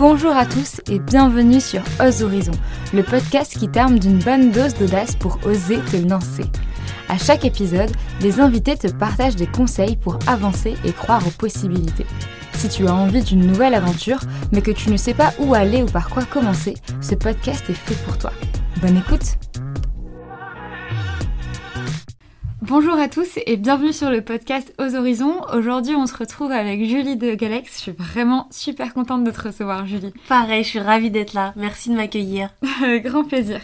Bonjour à tous et bienvenue sur Ose Horizon, le podcast qui t'arme d'une bonne dose d'audace pour oser te lancer. À chaque épisode, les invités te partagent des conseils pour avancer et croire aux possibilités. Si tu as envie d'une nouvelle aventure, mais que tu ne sais pas où aller ou par quoi commencer, ce podcast est fait pour toi. Bonne écoute Bonjour à tous et bienvenue sur le podcast Aux Horizons. Aujourd'hui, on se retrouve avec Julie de Galex. Je suis vraiment super contente de te recevoir, Julie. Pareil, je suis ravie d'être là. Merci de m'accueillir. Grand plaisir.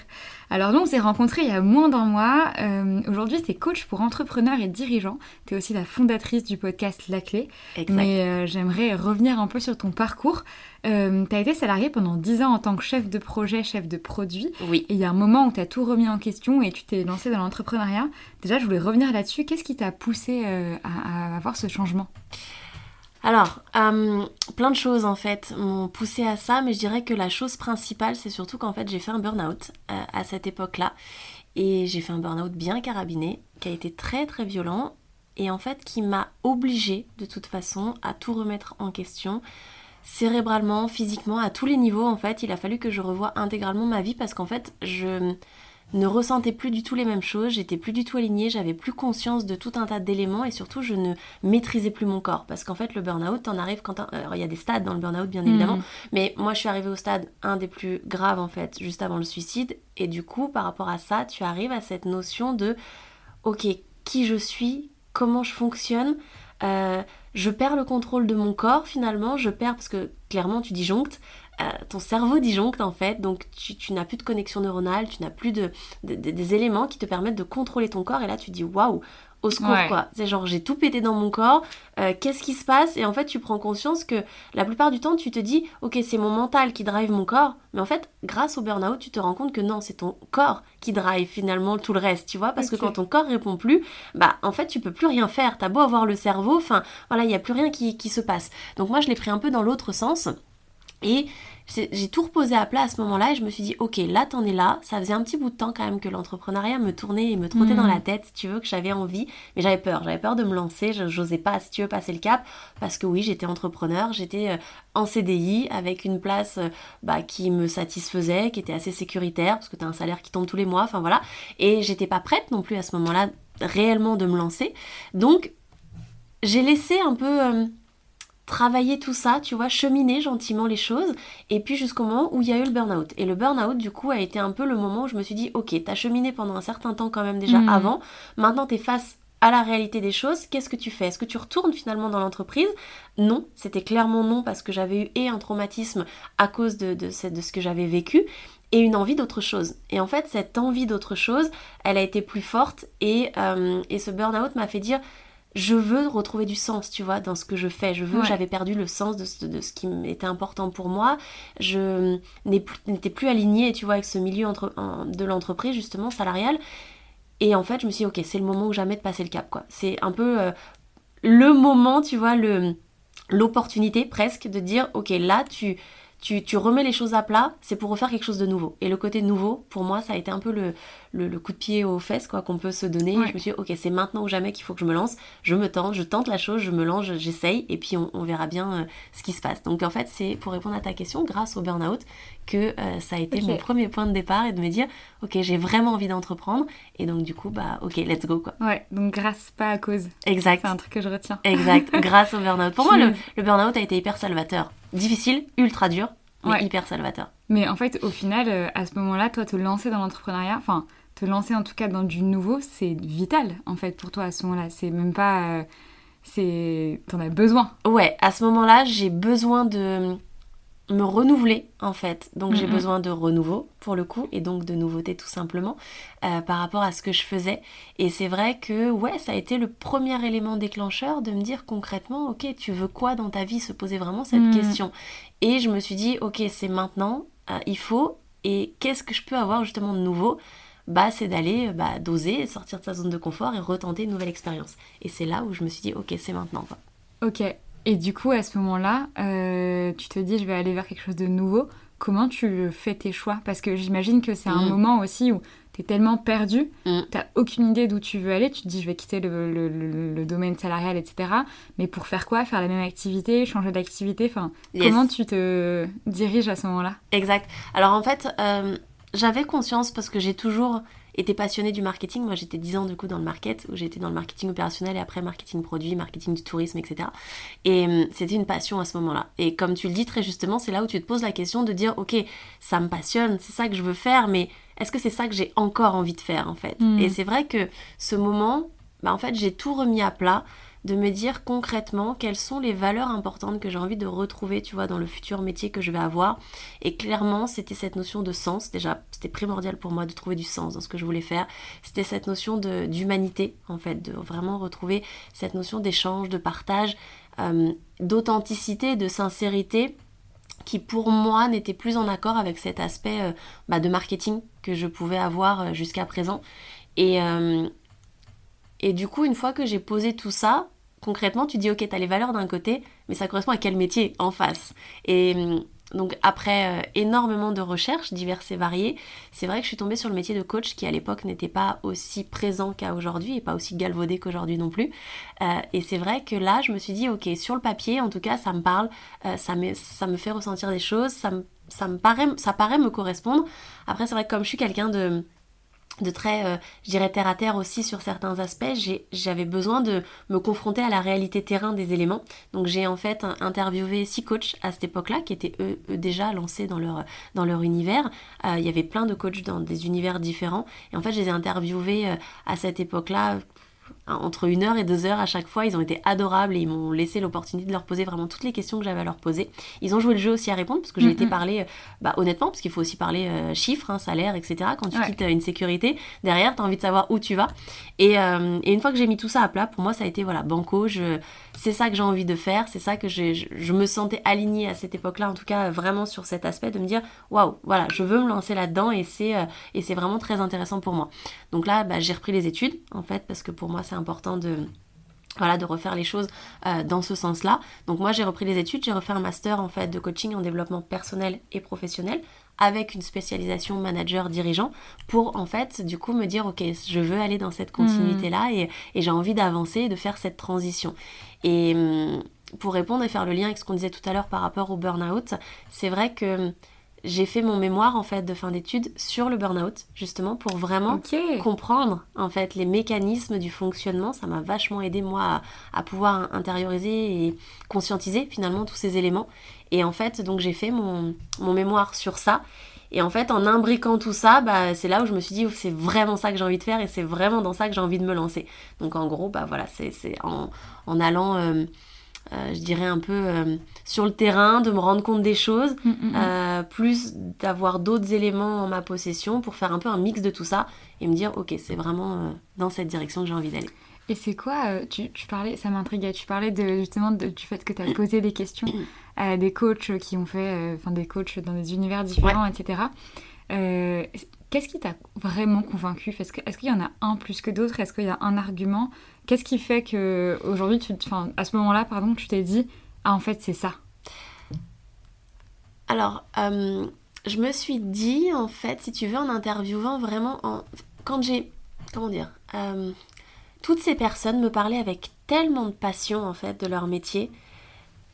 Alors nous, on s'est rencontrés il y a moins d'un mois. Euh, aujourd'hui, tu es coach pour entrepreneurs et dirigeants. Tu es aussi la fondatrice du podcast La Clé. Exact. Mais euh, j'aimerais revenir un peu sur ton parcours. Euh, tu as été salariée pendant 10 ans en tant que chef de projet, chef de produit. Oui. Et il y a un moment où tu as tout remis en question et tu t'es lancée dans l'entrepreneuriat. Déjà, je voulais revenir là-dessus. Qu'est-ce qui t'a poussé euh, à, à avoir ce changement? Alors, euh, plein de choses en fait m'ont poussé à ça, mais je dirais que la chose principale, c'est surtout qu'en fait j'ai fait un burn-out euh, à cette époque-là. Et j'ai fait un burn-out bien carabiné, qui a été très très violent, et en fait qui m'a obligée de toute façon à tout remettre en question, cérébralement, physiquement, à tous les niveaux en fait. Il a fallu que je revoie intégralement ma vie parce qu'en fait je ne ressentais plus du tout les mêmes choses, j'étais plus du tout alignée, j'avais plus conscience de tout un tas d'éléments et surtout je ne maîtrisais plus mon corps parce qu'en fait le burn-out t'en arrives quand alors il y a des stades dans le burn-out bien évidemment, Mhm. mais moi je suis arrivée au stade un des plus graves en fait juste avant le suicide et du coup par rapport à ça tu arrives à cette notion de ok qui je suis, comment je fonctionne, euh, je perds le contrôle de mon corps finalement, je perds parce que clairement tu disjonctes, euh, ton cerveau disjoncte en fait, donc tu, n'as plus de connexion neuronale, tu n'as plus de, de- de- des éléments qui te permettent de contrôler ton corps et là tu dis waouh, au secours Ouais. quoi. C'est genre j'ai tout pété dans mon corps, euh, qu'est-ce qui se passe? Et en fait tu prends conscience que la plupart du temps tu te dis ok c'est mon mental qui drive mon corps, mais en fait grâce au burn-out tu te rends compte que non c'est ton corps qui drive finalement tout le reste, tu vois, parce que quand ton corps répond plus, bah en fait tu peux plus rien faire, t'as beau avoir le cerveau, enfin voilà il y a plus rien qui, qui se passe. Donc moi je l'ai pris un peu dans l'autre sens. Et j'ai tout reposé à plat à ce moment-là et je me suis dit, ok, là t'en es là. Ça faisait un petit bout de temps quand même que l'entrepreneuriat me tournait et me trottait dans la tête, si tu veux, que j'avais envie. Mais j'avais peur, j'avais peur de me lancer, je- j'osais pas, si tu veux, passer le cap. Parce que oui, j'étais entrepreneur, j'étais euh, en CDI avec une place euh, bah, qui me satisfaisait, qui était assez sécuritaire, parce que t'as un salaire qui tombe tous les mois, enfin voilà. Et j'étais pas prête non plus à ce moment-là réellement de me lancer. Donc, j'ai laissé un peu... euh, travailler tout ça, tu vois, cheminer gentiment les choses, et puis jusqu'au moment où il y a eu le burn-out. Et le burn-out, du coup, a été un peu le moment où je me suis dit, ok, t'as cheminé pendant un certain temps quand même déjà Mhm. avant, maintenant t'es face à la réalité des choses, qu'est-ce que tu fais? Est-ce que tu retournes finalement dans l'entreprise? Non, c'était clairement non, parce que j'avais eu et un traumatisme à cause de, de, ce- de ce que j'avais vécu, et une envie d'autre chose. Et en fait, cette envie d'autre chose, elle a été plus forte, et, euh, et ce burn-out m'a fait dire, je veux retrouver du sens, tu vois, dans ce que je fais. Je veux, Ouais. j'avais perdu le sens de ce, de ce qui était important pour moi. Je n'étais plus alignée, tu vois, avec ce milieu entre, en- de l'entreprise, justement, salarial. Et en fait, je me suis dit, ok, c'est le moment ou jamais de passer le cap, quoi. C'est un peu euh, le moment, tu vois, le l'opportunité presque de dire, ok, là, tu, tu, tu remets les choses à plat, c'est pour refaire quelque chose de nouveau. Et le côté nouveau, pour moi, ça a été un peu le, le, le coup de pied aux fesses, quoi, qu'on peut se donner. Ouais. Je me suis dit, ok, c'est maintenant ou jamais qu'il faut que je me lance. Je me tente, je tente la chose, je me lance, je- j'essaye, et puis on, on verra bien euh, ce qui se passe. Donc en fait, c'est pour répondre à ta question, grâce au burn-out, que euh, ça a été mon premier point de départ et de me dire, ok, j'ai vraiment envie d'entreprendre, et donc du coup, bah, ok, let's go, quoi. Ouais, donc grâce, pas à cause. Exact. C'est un truc que je retiens. Exact, grâce au burn-out. Pour moi, le, burn-out a été hyper salvateur. Difficile, ultra dur, mais Ouais. hyper salvateur. Mais en fait, au final, euh, à ce moment-là, toi, te lancer dans l'entrepreneuriat, enfin, te lancer en tout cas dans du nouveau, c'est vital, en fait, pour toi à ce moment-là. C'est même pas... euh, c'est... T'en as besoin. Ouais, à ce moment-là, j'ai besoin de me renouveler en fait. Donc j'ai besoin de renouveau pour le coup et donc de nouveauté tout simplement euh, par rapport à ce que je faisais. Et c'est vrai que ouais, ça a été le premier élément déclencheur de me dire concrètement, ok, tu veux quoi dans ta vie? Se poser vraiment cette Mhm. question. Et je me suis dit, ok, c'est maintenant, euh, il faut. Et qu'est-ce que je peux avoir justement de nouveau? Bah, c'est d'aller euh, bah, d'oser sortir de sa zone de confort et retenter une nouvelle expérience. Et c'est là où je me suis dit, ok, c'est maintenant. Quoi. Ok. Et du coup, à ce moment-là, euh, tu te dis, je vais aller vers quelque chose de nouveau. Comment tu fais tes choix? Parce que j'imagine que c'est un Mhm. moment aussi où tu es tellement perdu, Mm. tu aucune idée d'où tu veux aller, tu te dis je vais quitter le, le- le- le domaine salarial, etc. Mais pour faire quoi? Faire la même activité, changer d'activité? Enfin, Yes. Comment tu te diriges à ce moment-là? Exact. Alors en fait, euh, j'avais conscience parce que j'ai toujours été passionnée du marketing. Moi, j'étais 10 ans du coup dans le market, où j'étais dans le marketing opérationnel et après marketing produit, marketing du tourisme, etc. Et euh, c'était une passion à ce moment-là. Et comme tu le dis très justement, c'est là où tu te poses la question de dire, ok, ça me passionne, c'est ça que je veux faire, mais est-ce que c'est ça que j'ai encore envie de faire en fait? Mm. Et c'est vrai que ce moment, bah, en fait, j'ai tout remis à plat de me dire concrètement quelles sont les valeurs importantes que j'ai envie de retrouver, tu vois, dans le futur métier que je vais avoir. Et clairement, c'était cette notion de sens. Déjà, c'était primordial pour moi de trouver du sens dans ce que je voulais faire. C'était cette notion d'humanité, en fait, de vraiment retrouver cette notion d'échange, de partage, euh, d'authenticité, de sincérité qui pour moi n'était plus en accord avec cet aspect euh, bah, de marketing que je pouvais avoir euh, jusqu'à présent. Et du coup, une fois que j'ai posé tout ça, concrètement, tu dis, ok, t'as les valeurs d'un côté, mais ça correspond à quel métier en face Et hum, donc, après euh, énormément de recherches diverses et variées, c'est vrai que je suis tombée sur le métier de coach qui, à l'époque, n'était pas aussi présent qu'à aujourd'hui et pas aussi galvaudé qu'aujourd'hui non plus. Euh, et c'est vrai que là, je me suis dit, ok, sur le papier, en tout cas, ça me parle, euh, ça, me, fait ressentir des choses, ça me, ça me paraît, ça paraît me correspondre. Après, c'est vrai que comme je suis quelqu'un de de très, euh, je dirais, terre à terre aussi sur certains aspects, j'avais besoin de me confronter à la réalité terrain des éléments. Donc j'ai en fait interviewé six coachs à cette époque-là, qui étaient eux, eux déjà lancés dans leur, dans leur univers. Euh, il y avait plein de coachs dans des univers différents. Et en fait, je les ai interviewés euh, à cette époque-là entre une heure et deux heures à chaque fois. Ils ont été adorables et ils m'ont laissé l'opportunité de leur poser vraiment toutes les questions que j'avais à leur poser. Ils ont joué le jeu aussi à répondre parce que j'ai Mhm. été parler, euh, bah, honnêtement, parce qu'il faut aussi parler euh, chiffres, hein, salaire, etc. Quand tu Ouais. quittes euh, une sécurité, derrière, tu as envie de savoir où tu vas. Et, euh, et une fois que j'ai mis tout ça à plat, pour moi, ça a été voilà, banco. C'est ça que j'ai envie de faire. C'est ça que je, je me sentais alignée à cette époque-là, en tout cas, vraiment sur cet aspect de me dire waouh, voilà, je veux me lancer là-dedans et c'est, euh, c'est vraiment très intéressant pour moi. Donc là, bah, j'ai repris les études, en fait, parce que pour moi, c'est important de voilà, de refaire les choses euh, dans ce sens-là. Donc moi, j'ai repris les études, j'ai refait un master en fait de coaching en développement personnel et professionnel avec une spécialisation manager dirigeant pour en fait du coup me dire ok je veux aller dans cette continuité là et, et j'ai envie d'avancer et de faire cette transition et hum, pour répondre et faire le lien avec ce qu'on disait tout à l'heure par rapport au burn-out c'est vrai que j'ai fait mon mémoire en fait de fin d'études sur le burn-out justement pour vraiment comprendre en fait les mécanismes du fonctionnement. Ça m'a vachement aidé moi à, à pouvoir intérioriser et conscientiser finalement tous ces éléments. Et en fait, donc j'ai fait mon, mon mémoire sur ça. Et en fait, en imbriquant tout ça, bah, c'est là où je me suis dit, c'est vraiment ça que j'ai envie de faire et c'est vraiment dans ça que j'ai envie de me lancer. Donc en gros, bah voilà, c'est c'est en, en allant, euh, euh, je dirais un peu euh, sur le terrain, de me rendre compte des choses, Mm, mm, mm. euh, plus d'avoir d'autres éléments en ma possession pour faire un peu un mix de tout ça et me dire ok c'est vraiment dans cette direction que j'ai envie d'aller. Et c'est quoi tu, tu parlais, ça m'intriguait. Tu parlais de, justement de- du fait que tu as posé des questions à des coachs qui ont fait, enfin des coachs dans des univers différents, etc. Qu'est-ce qui t'a vraiment convaincu? Est-ce que- est-ce qu'il y en a un plus que d'autres? Est-ce qu'il y a un argument Qu'est-ce qui fait que aujourd'hui, tu, à ce moment-là, pardon, tu t'es dit ah en fait c'est ça? Alors euh, je me suis dit en fait si tu veux en interviewant vraiment en... quand j'ai comment dire euh, toutes ces personnes me parlaient avec tellement de passion en fait de leur métier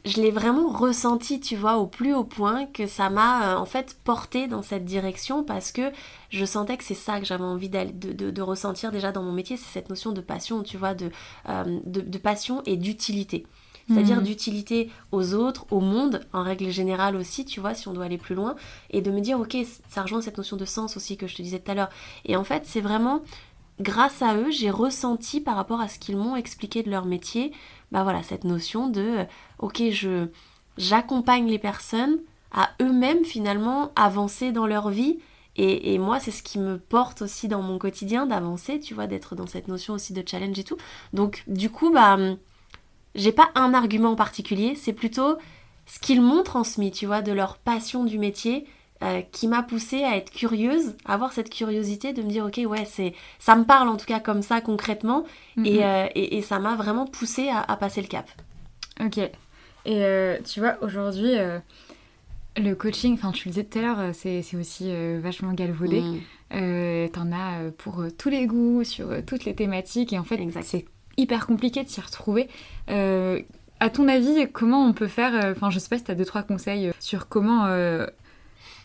je l'ai vraiment ressenti, tu vois, au plus haut point que ça m'a euh, en fait porté dans cette direction parce que je sentais que c'est ça que j'avais envie d'aller- de, de- de ressentir déjà dans mon métier, c'est cette notion de passion, tu vois, de, euh, de, de passion et d'utilité. C'est-à-dire Mhm. d'utilité aux autres, au monde, en règle générale aussi, tu vois, si on doit aller plus loin, et de me dire, ok, ça rejoint cette notion de sens aussi que je te disais tout à l'heure. Et en fait, c'est vraiment grâce à eux, j'ai ressenti par rapport à ce qu'ils m'ont expliqué de leur métier, bah voilà, cette notion de, euh, ok, je j'accompagne les personnes à eux-mêmes finalement avancer dans leur vie. Et, et moi, c'est ce qui me porte aussi dans mon quotidien d'avancer, tu vois, d'être dans cette notion aussi de challenge et tout. Donc, du coup, bah, hum, j'ai pas un argument en particulier, c'est plutôt ce qu'ils m'ont transmis, tu vois, de leur passion du métier, euh, qui m'a poussée à être curieuse, à avoir cette curiosité de me dire, ok, ouais, c'est, ça me parle en tout cas comme ça concrètement, Mhm. et, euh, et, et ça m'a vraiment poussée à, à passer le cap. Ok. Et euh, tu vois, aujourd'hui, Le coaching, enfin tu le disais tout à l'heure, c'est aussi vachement galvaudé. Mm. T'en as pour tous les goûts, sur toutes les thématiques, et en fait c'est hyper compliqué de s'y retrouver. à ton avis, comment on peut faire Enfin, je sais pas si tu as deux trois conseils sur comment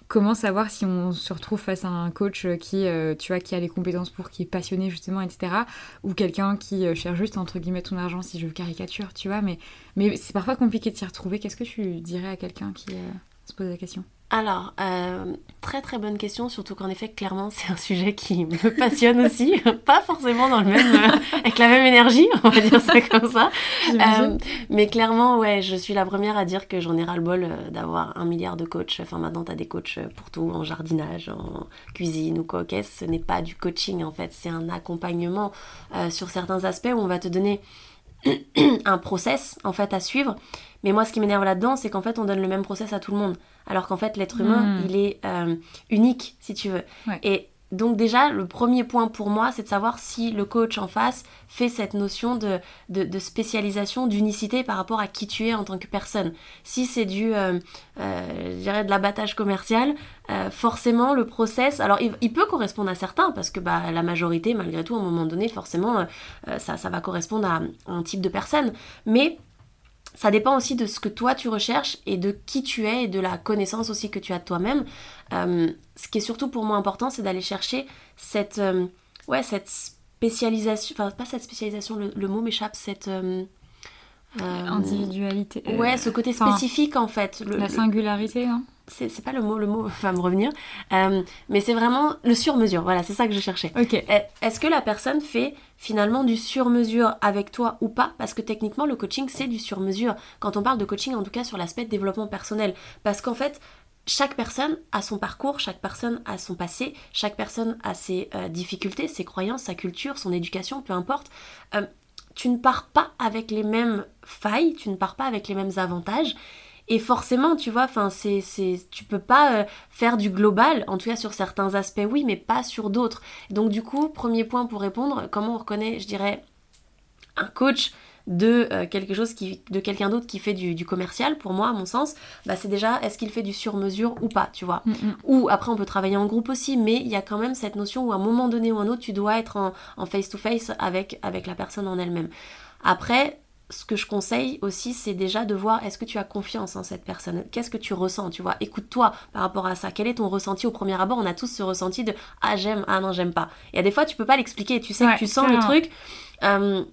comment savoir si on se retrouve face à un coach qui, euh, tu qui a les compétences pour, qui est passionné justement, etc. Ou quelqu'un qui euh, cherche juste, entre guillemets, ton argent, si je caricature, tu vois. Mais, mais c'est parfois compliqué de s'y retrouver. Qu'est-ce que tu dirais à quelqu'un qui euh, se pose la question? Alors, euh, très très bonne question, surtout qu'en effet, clairement, c'est un sujet qui me passionne aussi, pas forcément dans le même, euh, avec la même énergie, on va dire ça comme ça. Euh, mais clairement, ouais, je suis la première à dire que j'en ai ras-le-bol d'avoir un milliard de coachs. Enfin, maintenant, tu as des coachs pour tout, en jardinage, en cuisine ou quoi, ce n'est pas du coaching en fait, c'est un accompagnement sur certains aspects où on va te donner un process en fait à suivre. Mais moi, ce qui m'énerve là-dedans, c'est qu'en fait, on donne le même process à tout le monde alors qu'en fait l'être humain, hmm. il est euh, unique, si tu veux. Et donc déjà, le premier point pour moi, c'est de savoir si le coach en face fait cette notion de, de, spécialisation, d'unicité par rapport à qui tu es en tant que personne. Si c'est du, euh, euh, je dirais, de l'abattage commercial, forcément, le process, alors il, peut correspondre à certains, parce que bah, la majorité, malgré tout, à un moment donné, forcément, ça, ça va correspondre à un type de personne. Mais ça dépend aussi de ce que toi tu recherches et de qui tu es et de la connaissance aussi que tu as de toi-même. Euh, ce qui est surtout pour moi important, c'est d'aller chercher cette, euh, ouais, cette spécialisation, enfin pas cette spécialisation, le, mot m'échappe, cette... Euh, Individualité. Ouais, ce côté spécifique en fait. la singularité, hein c'est pas le mot, le mot va me revenir, euh, mais c'est vraiment le sur-mesure. Voilà, c'est ça que je cherchais. Ok. Est-ce que la personne fait finalement du sur-mesure avec toi ou pas? Parce que techniquement, le coaching, c'est du sur-mesure. Quand on parle de coaching, en tout cas sur l'aspect développement personnel. Parce qu'en fait, chaque personne a son parcours, chaque personne a son passé, chaque personne a ses euh, difficultés, ses croyances, sa culture, son éducation, peu importe. Euh, tu ne pars pas avec les mêmes failles, tu ne pars pas avec les mêmes avantages. Et forcément, tu vois, enfin, c'est, c'est, tu peux pas euh, faire du global, en tout cas sur certains aspects, oui, mais pas sur d'autres. Donc du coup, premier point pour répondre, comment on reconnaît, je dirais, un coach de euh, quelque chose qui de quelqu'un d'autre qui fait du, commercial pour moi à mon sens bah c'est déjà est-ce qu'il fait du sur-mesure ou pas tu vois mm, mm. ou après on peut travailler en groupe aussi mais il y a quand même cette notion où à un moment donné ou un autre tu dois être en, en face to face avec avec la personne en elle-même après ce que je conseille aussi, c'est déjà de voir est-ce que tu as confiance en cette personne? Qu'est-ce que tu ressens? Tu vois, écoute-toi par rapport à ça. Quel est ton ressenti au premier abord? On a tous ce ressenti de ah j'aime, ah non j'aime pas. Et à des fois tu peux pas l'expliquer. Tu sais que tu sens le truc. Euh,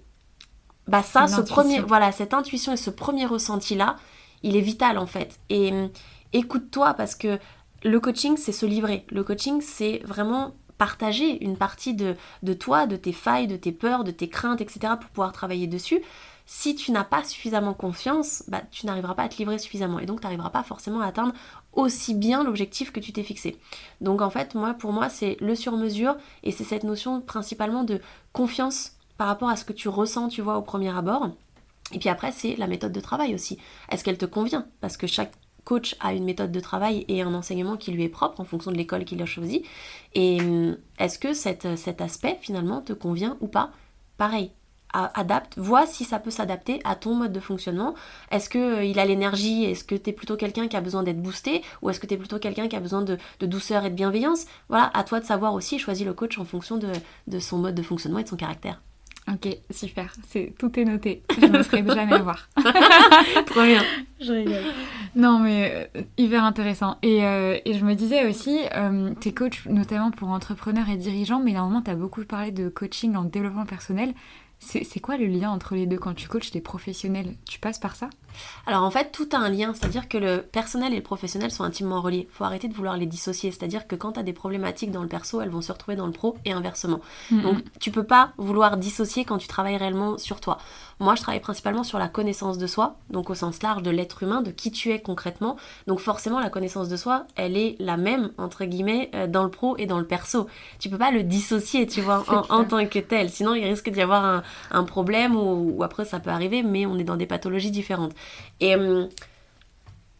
bah ça, ce premier, voilà, cette intuition et ce premier ressenti là, il est vital en fait. Et euh, écoute-toi parce que le coaching c'est se livrer. Le coaching c'est vraiment partager une partie de, de toi, de tes failles, de tes peurs, de tes craintes, etc. pour pouvoir travailler dessus si tu n'as pas suffisamment confiance, bah, tu n'arriveras pas à te livrer suffisamment et donc tu n'arriveras pas forcément à atteindre aussi bien l'objectif que tu t'es fixé. Donc en fait, moi pour moi, c'est le sur-mesure et c'est cette notion principalement de confiance par rapport à ce que tu ressens, tu vois, au premier abord. Et puis après, c'est la méthode de travail aussi. Est-ce qu'elle te convient? Parce que chaque coach a une méthode de travail et un enseignement qui lui est propre en fonction de l'école qu'il a choisi. Et hum, est-ce que cet aspect finalement te convient ou pas? Pareil, adapte, vois si ça peut s'adapter à ton mode de fonctionnement. Est-ce qu'il euh, il a l'énergie? Est-ce que tu es plutôt quelqu'un qui a besoin d'être boosté? Ou est-ce que tu es plutôt quelqu'un qui a besoin de, douceur et de bienveillance? Voilà, à toi de savoir aussi, choisis le coach en fonction de, de son mode de fonctionnement et de son caractère. Ok, super. C'est tout est noté. Je ne ferai jamais voir. Trop bien. Je rigole. Non, mais euh, hyper intéressant. Et, euh, et, je me disais aussi, euh, tes coachs, notamment pour entrepreneurs et dirigeants, mais normalement, tu as beaucoup parlé de coaching en développement personnel. C'est quoi le lien entre les deux? Quand tu coaches des professionnels Tu passes par ça? Alors en fait, tout a un lien, c'est-à-dire que le personnel et le professionnel sont intimement reliés. Il faut arrêter de vouloir les dissocier, c'est-à-dire que quand tu as des problématiques dans le perso, elles vont se retrouver dans le pro et inversement. Donc tu peux pas vouloir dissocier quand tu travailles réellement sur toi. Moi, je travaille principalement sur la connaissance de soi, donc au sens large de l'être humain, de qui tu es concrètement. Donc forcément, la connaissance de soi, elle est la même, entre guillemets, euh, dans le pro et dans le perso. Tu peux pas le dissocier, tu vois, en, tant que tel. Sinon, il risque d'y avoir un, problème ou, après ça peut arriver, mais on est dans des pathologies différentes. Et hum,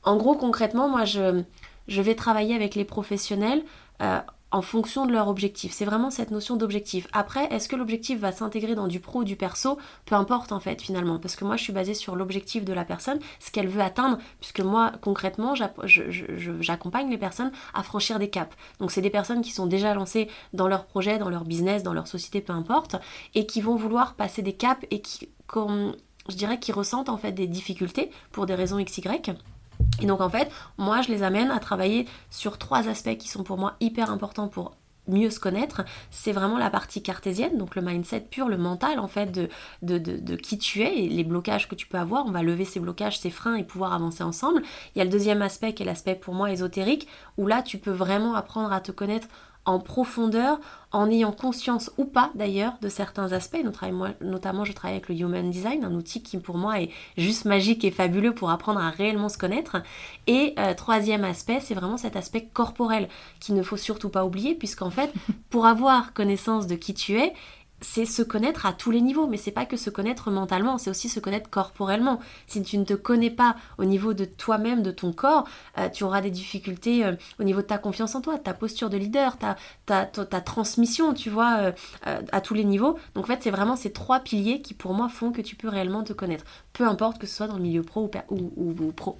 en gros, concrètement, moi, je, vais travailler avec les professionnels. Euh, en fonction de leur objectif. C'est vraiment cette notion d'objectif. Après, est-ce que l'objectif va s'intégrer dans du pro ou du perso? Peu importe en fait finalement, parce que moi je suis basée sur l'objectif de la personne, ce qu'elle veut atteindre, puisque moi concrètement j'accompagne les personnes à franchir des caps. Donc c'est des personnes qui sont déjà lancées dans leur projet, dans leur business, dans leur société, peu importe, et qui vont vouloir passer des caps et qui, je dirais, qui ressentent en fait des difficultés pour des raisons XY et donc en fait, moi je les amène à travailler sur trois aspects qui sont pour moi hyper importants pour mieux se connaître, c'est vraiment la partie cartésienne, donc le mindset pur, le mental en fait de, de, de, qui tu es et les blocages que tu peux avoir. On va lever ces blocages, ces freins et pouvoir avancer ensemble. Il y a le deuxième aspect qui est l'aspect pour moi ésotérique, où là tu peux vraiment apprendre à te connaître en profondeur, en ayant conscience ou pas d'ailleurs de certains aspects. Notamment, je travaille avec le Human Design, un outil qui pour moi est juste magique et fabuleux pour apprendre à réellement se connaître. Et euh, troisième aspect, c'est vraiment cet aspect corporel qu'il ne faut surtout pas oublier, puisqu'en fait, pour avoir connaissance de qui tu es, c'est se connaître à tous les niveaux, mais c'est pas que se connaître mentalement, c'est aussi se connaître corporellement. Si tu ne te connais pas au niveau de toi-même, de ton corps, euh, tu auras des difficultés euh, au niveau de ta confiance en toi, ta posture de leader, ta, ta, ta, transmission, tu vois, euh, à tous les niveaux. Donc en fait, c'est vraiment ces trois piliers qui pour moi font que tu peux réellement te connaître. Peu importe que ce soit dans le milieu pro ou, ou, pro,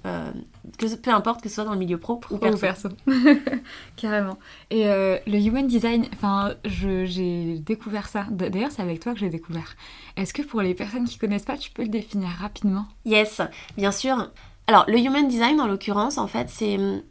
que, peu importe que ce soit dans le milieu pro, ou perso. Carrément. Et le human design, enfin, j'ai découvert ça. D'ailleurs, c'est avec toi que j'ai découvert. Est-ce que pour les personnes qui connaissent pas, tu peux le définir rapidement? Yes, bien sûr. Alors, le human design, en l'occurrence, en fait, c'est hum,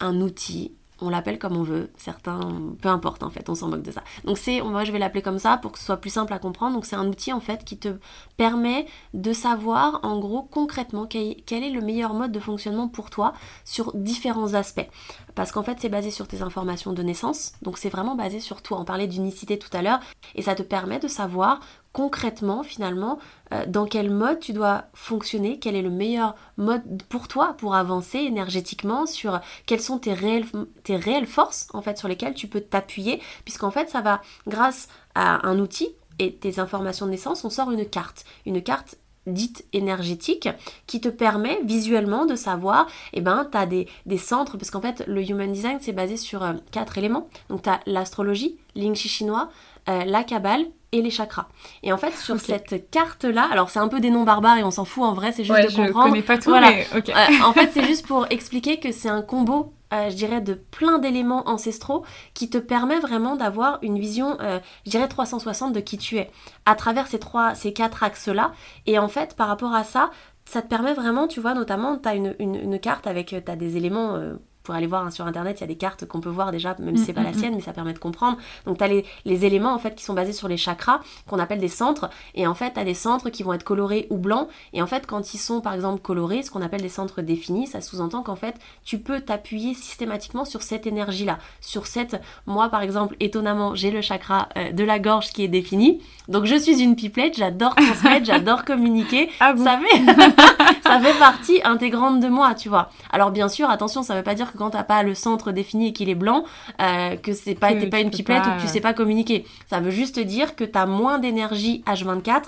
un outil on l'appelle comme on veut, certains, peu importe en fait, on s'en moque de ça. Donc c'est, moi je vais l'appeler comme ça pour que ce soit plus simple à comprendre. Donc c'est un outil en fait qui te permet de savoir en gros concrètement quel, est le meilleur mode de fonctionnement pour toi sur différents aspects. Parce qu'en fait c'est basé sur tes informations de naissance, donc c'est vraiment basé sur toi. On parlait d'unicité tout à l'heure et ça te permet de savoir concrètement finalement euh, dans quel mode tu dois fonctionner, quel est le meilleur mode pour toi pour avancer énergétiquement, sur quelles sont tes réelles, tes réelles forces en fait sur lesquelles tu peux t'appuyer, puisqu'en fait ça va grâce à un outil et tes informations de naissance, on sort une carte, une carte dite énergétique qui te permet visuellement de savoir eh ben tu as des, centres parce qu'en fait le human design c'est basé sur euh, quatre éléments. Donc tu as l'astrologie l'ing chinois euh, la cabale et les chakras. Et en fait, sur cette carte-là, alors c'est un peu des noms barbares et on s'en fout en vrai, c'est juste de comprendre. Je connais pas tout, voilà. mais euh, en fait, c'est juste pour expliquer que c'est un combo, euh, je dirais, de plein d'éléments ancestraux qui te permet vraiment d'avoir une vision, euh, je dirais, 360 de qui tu es à travers ces trois, ces quatre axes-là. Et en fait, par rapport à ça, ça te permet vraiment, tu vois, notamment, tu as une, une, carte avec, tu as des éléments pour aller voir hein, sur internet, il y a des cartes qu'on peut voir déjà, même si c'est pas la mm, mm, mm. sienne, mais ça permet de comprendre. Donc tu as les, les, éléments en fait qui sont basés sur les chakras, qu'on appelle des centres, et en fait tu as des centres qui vont être colorés ou blancs, et en fait quand ils sont par exemple colorés, ce qu'on appelle des centres définis, ça sous-entend qu'en fait tu peux t'appuyer systématiquement sur cette énergie-là, sur cette, moi par exemple, étonnamment, j'ai le chakra euh, de la gorge qui est défini, donc je suis une pipelette, j'adore transmettre, j'adore communiquer, ah ça, fait, ça fait partie intégrante de moi, tu vois. Alors bien sûr, attention, ça veut pas dire que quand t'as pas le centre défini et qu'il est blanc, euh, que c'est pas, t'es pas une pipelette ou que tu sais pas communiquer. Ça veut juste dire que tu as moins d'énergie H24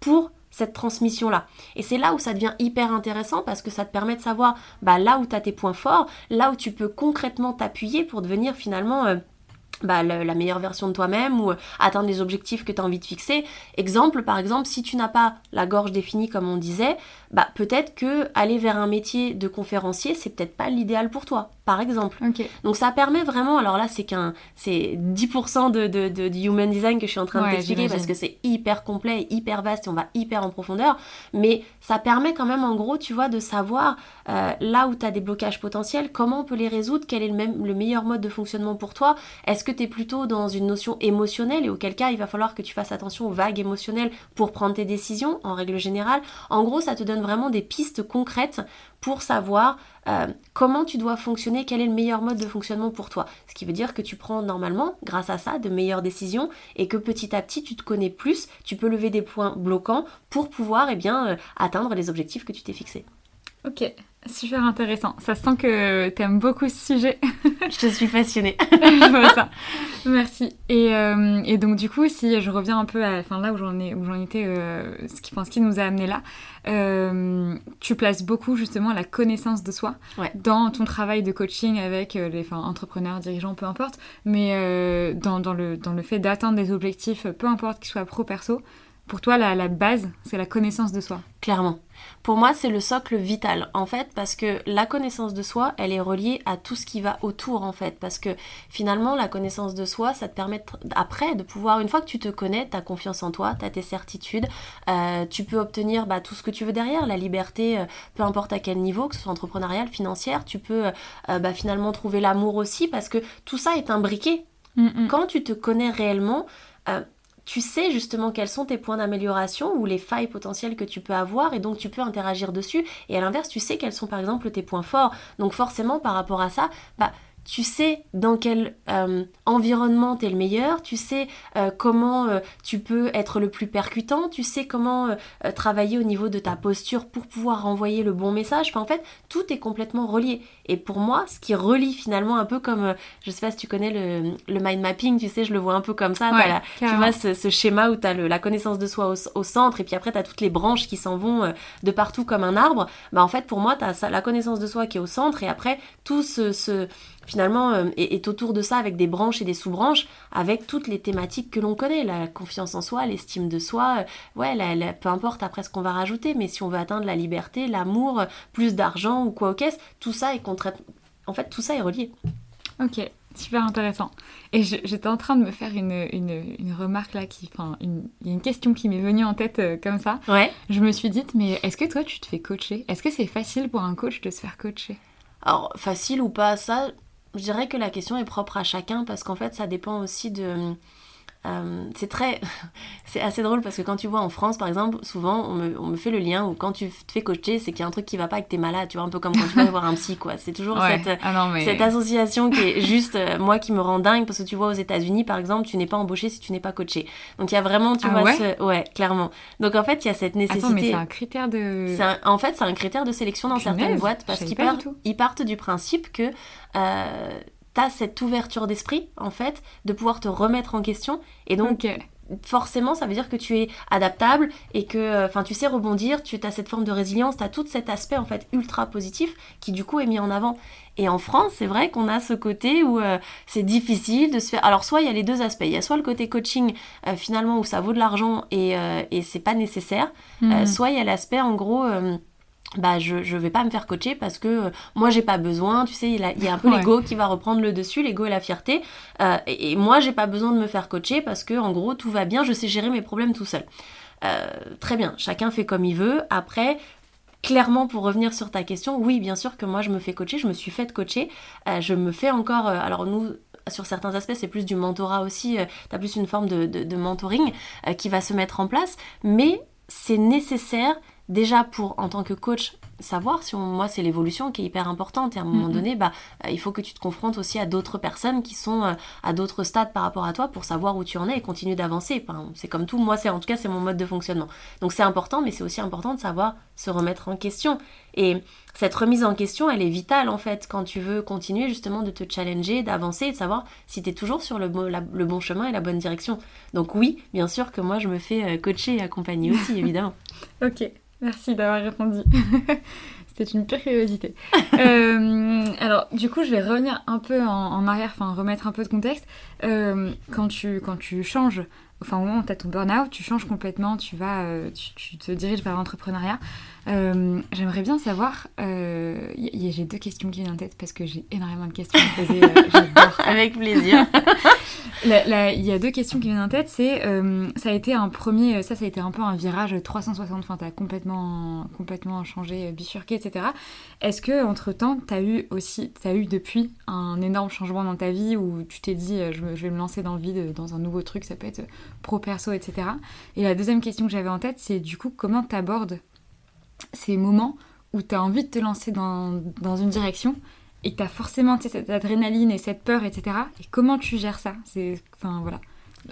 pour cette transmission-là. Et c'est là où ça devient hyper intéressant parce que ça te permet de savoir bah, là où tu as tes points forts, là où tu peux concrètement t'appuyer pour devenir finalement... Euh, bah, la meilleure version de toi-même ou atteindre les objectifs que tu as envie de fixer. Exemple, par exemple, si tu n'as pas la gorge définie comme on disait, bah, peut-être que aller vers un métier de conférencier, c'est peut-être pas l'idéal pour toi par exemple. Donc ça permet vraiment, alors là c'est qu'un, c'est 10% de, de, de, human design que je suis en train de t'expliquer parce que c'est hyper complet, hyper vaste et on va hyper en profondeur, mais ça permet quand même en gros, tu vois, de savoir euh, là où tu as des blocages potentiels, comment on peut les résoudre, quel est le, même, le meilleur mode de fonctionnement pour toi, est-ce que tu es plutôt dans une notion émotionnelle et auquel cas il va falloir que tu fasses attention aux vagues émotionnelles pour prendre tes décisions en règle générale. En gros, ça te donne vraiment des pistes concrètes pour savoir euh, comment tu dois fonctionner, quel est le meilleur mode de fonctionnement pour toi. Ce qui veut dire que tu prends normalement, grâce à ça, de meilleures décisions et que petit à petit, tu te connais plus, tu peux lever des points bloquants pour pouvoir eh bien, euh, atteindre les objectifs que tu t'es fixés. Ok, super intéressant. Ça sent que tu aimes beaucoup ce sujet. je suis passionnée. ça. Merci. Et, euh, et, donc du coup, si je reviens un peu à enfin, là où j'en ai où j'en étais, euh, ce, qui, ce qui nous a amené là, euh, tu places beaucoup justement la connaissance de soi dans ton travail de coaching avec les enfin, entrepreneurs, dirigeants, peu importe, mais dans, dans, le, dans le fait d'atteindre des objectifs, peu importe qu'ils soient pro perso. Pour toi, la, la base, c'est la connaissance de soi. Clairement. Pour moi, c'est le socle vital, en fait, parce que la connaissance de soi, elle est reliée à tout ce qui va autour, en fait. Parce que finalement, la connaissance de soi, ça te permet après de pouvoir, une fois que tu te connais, tu as confiance en toi, tu as tes certitudes, euh, tu peux obtenir bah, tout ce que tu veux derrière, la liberté, euh, peu importe à quel niveau, que ce soit entrepreneurial, financière, tu peux euh, bah, finalement trouver l'amour aussi, parce que tout ça est imbriqué. Mm, mm. Quand tu te connais réellement, tu sais justement quels sont tes points d'amélioration ou les failles potentielles que tu peux avoir et donc tu peux interagir dessus. Et à l'inverse, tu sais quels sont par exemple tes points forts. Donc forcément, par rapport à ça, bah, tu sais dans quel euh, environnement tu es le meilleur, tu sais euh, comment euh, tu peux être le plus percutant, tu sais comment travailler au niveau de ta posture pour pouvoir renvoyer le bon message. Enfin, en fait, tout est complètement relié. Et pour moi, ce qui relie finalement un peu comme, je sais pas si tu connais le, mind mapping, tu sais, je le vois un peu comme ça. tu vois ce, schéma où tu as la connaissance de soi au, centre et puis après tu as toutes les branches qui s'en vont de partout comme un arbre. Bah, en fait, pour moi, tu as la connaissance de soi qui est au centre et après tout ce finalement euh, est, autour de ça avec des branches et des sous-branches, avec toutes les thématiques que l'on connaît, la confiance en soi, l'estime de soi, euh, ouais, peu importe après ce qu'on va rajouter, mais si on veut atteindre la liberté, l'amour, plus d'argent ou quoi au caisse, tout ça est En fait, tout ça est relié. Ok, super intéressant. Et j'étais en train de me faire une, une, remarque là, qui, enfin, il y a une question qui m'est venue en tête euh, comme ça. Ouais. Je me suis dit, mais est-ce que toi tu te fais coacher? Est-ce que c'est facile pour un coach de se faire coacher? Alors, facile ou pas, ça, je dirais que la question est propre à chacun parce qu'en fait ça dépend aussi de euh, c'est très c'est assez drôle parce que quand tu vois en France par exemple souvent on me, on me fait le lien où quand tu te fais coacher c'est qu'il y a un truc qui va pas avec tes malades tu vois un peu comme quand tu vas voir un psy quoi. C'est toujours cette, ah cette association qui est juste euh, moi qui me rend dingue parce que tu vois aux États-Unis par exemple tu n'es pas embauché si tu n'es pas coaché. Donc il y a vraiment tu ah vois ouais, ouais clairement. Donc en fait il y a cette nécessité Attends, mais c'est un critère de en fait c'est un critère de sélection dans certaines boîtes parce qu'ils partent, ils partent du principe que euh, t'as cette ouverture d'esprit, en fait, de pouvoir te remettre en question. Et donc, forcément, ça veut dire que tu es adaptable et que, euh, enfin, tu sais rebondir, tu as cette forme de résilience, tu as tout cet aspect, en fait, ultra positif qui, du coup, est mis en avant. Et en France, c'est vrai qu'on a ce côté où euh, c'est difficile de se faire. Alors, soit il y a les deux aspects. Il y a soit le côté coaching, euh, finalement, où ça vaut de l'argent et, et c'est pas nécessaire. Hmm. soit il y a l'aspect, en gros, bah je je vais pas me faire coacher parce que euh, moi j'ai pas besoin tu sais il, y a un peu l'ego qui va reprendre le dessus l'ego et la fierté. Euh, et, moi j'ai pas besoin de me faire coacher parce que en gros tout va bien je sais gérer mes problèmes tout seul. Euh, très bien chacun fait comme il veut. Après Clairement, pour revenir sur ta question, oui, bien sûr que moi je me fais coacher, je me suis fait coacher, je me fais encore, alors nous, sur certains aspects, c'est plus du mentorat aussi, tu as plus une forme de, de mentoring qui va se mettre en place, mais c'est nécessaire déjà pour, en tant que coach, savoir si moi c'est l'évolution qui est hyper importante. Et à un moment donné bah euh, il faut que tu te confrontes aussi à d'autres personnes qui sont euh, à d'autres stades par rapport à toi pour savoir où tu en es et continuer d'avancer. C'est comme tout. Moi c'est en tout cas c'est mon mode de fonctionnement. Donc c'est important mais c'est aussi important de savoir se remettre en question. Et cette remise en question elle est vitale en fait quand tu veux continuer justement de te challenger d'avancer et de savoir si tu es toujours sur le, le bon chemin et la bonne direction. Donc oui bien sûr que moi je me fais euh, coacher et accompagner aussi évidemment. Ok Merci d'avoir répondu. C'était une pure curiosité. Euh, alors, du coup, je vais revenir un peu en, arrière, enfin, remettre un peu de contexte. Euh, quand, tu, quand tu changes, enfin, au moment où tu as ton burn-out, tu changes complètement, tu, vas, euh, tu, te diriges vers l'entrepreneuriat. J'aimerais bien savoir, j'ai deux questions qui viennent en tête parce que j'ai énormément de questions à poser. J'adore. Avec plaisir. il y a deux questions qui viennent en tête. C'est, euh, ça a été un premier, ça, ça a été un peu un virage 360. Enfin, t'as complètement, complètement changé, bifurqué, etc. Est-ce que entre temps, t'as eu aussi, t'as eu depuis un énorme changement dans ta vie où tu t'es dit, euh, je, vais me lancer dans le vide, dans un nouveau truc, ça peut être pro perso, etc. Et la deuxième question que j'avais en tête, c'est du coup, comment t'abordes ces moments où tu as envie de te lancer dans, une direction et tu as forcément cette adrénaline et cette peur, etc. Et comment tu gères ça? C'est, enfin voilà.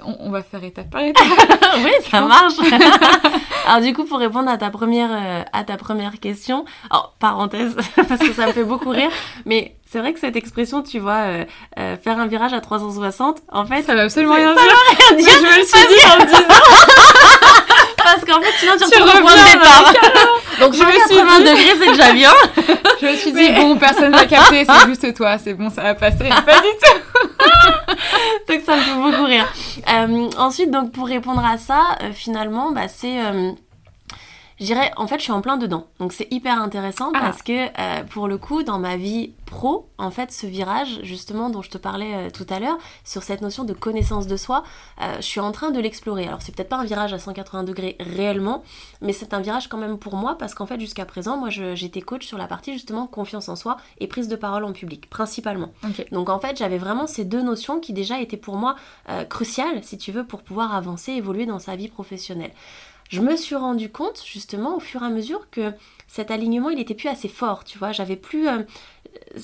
On, va faire étape par étape. oui, ça marche. Alors du coup, pour répondre à ta première, euh, à ta première question, alors parenthèse, parce que ça me fait beaucoup rire, mais c'est vrai que cette expression, tu vois, euh, euh, faire un virage à 360, en fait... Ça veut absolument rien ça dire. veut rien dire. Je me le suis dit en disant. Parce qu'en fait, sinon, tu retrouves le point de départ. Donc, Je me suis 180 dit- degrés, c'est déjà bien. Je me suis dit, bon, personne va capter, c'est juste toi, c'est bon, ça va passer. Pas du tout. donc, ça me fait beaucoup rire. Euh, ensuite, donc, pour répondre à ça, euh, finalement, bah, c'est... euh, je dirais, en fait, je suis en plein dedans. Donc, c'est hyper intéressant Ah. parce que, euh, pour le coup, dans ma vie pro, en fait, ce virage, justement, dont je te parlais euh, tout à l'heure, sur cette notion de connaissance de soi, euh, je suis en train de l'explorer. Alors, c'est peut-être pas un virage à 180 degrés réellement, mais c'est un virage quand même pour moi parce qu'en fait, jusqu'à présent, moi, je- j'étais coach sur la partie, justement, confiance en soi et prise de parole en public, principalement. Donc en fait, j'avais vraiment ces deux notions qui déjà étaient pour moi euh, cruciales, si tu veux, pour pouvoir avancer, évoluer dans sa vie professionnelle. Je me suis rendu compte, justement, au fur et à mesure que cet alignement, il était plus assez fort, tu vois. J'avais plus... euh,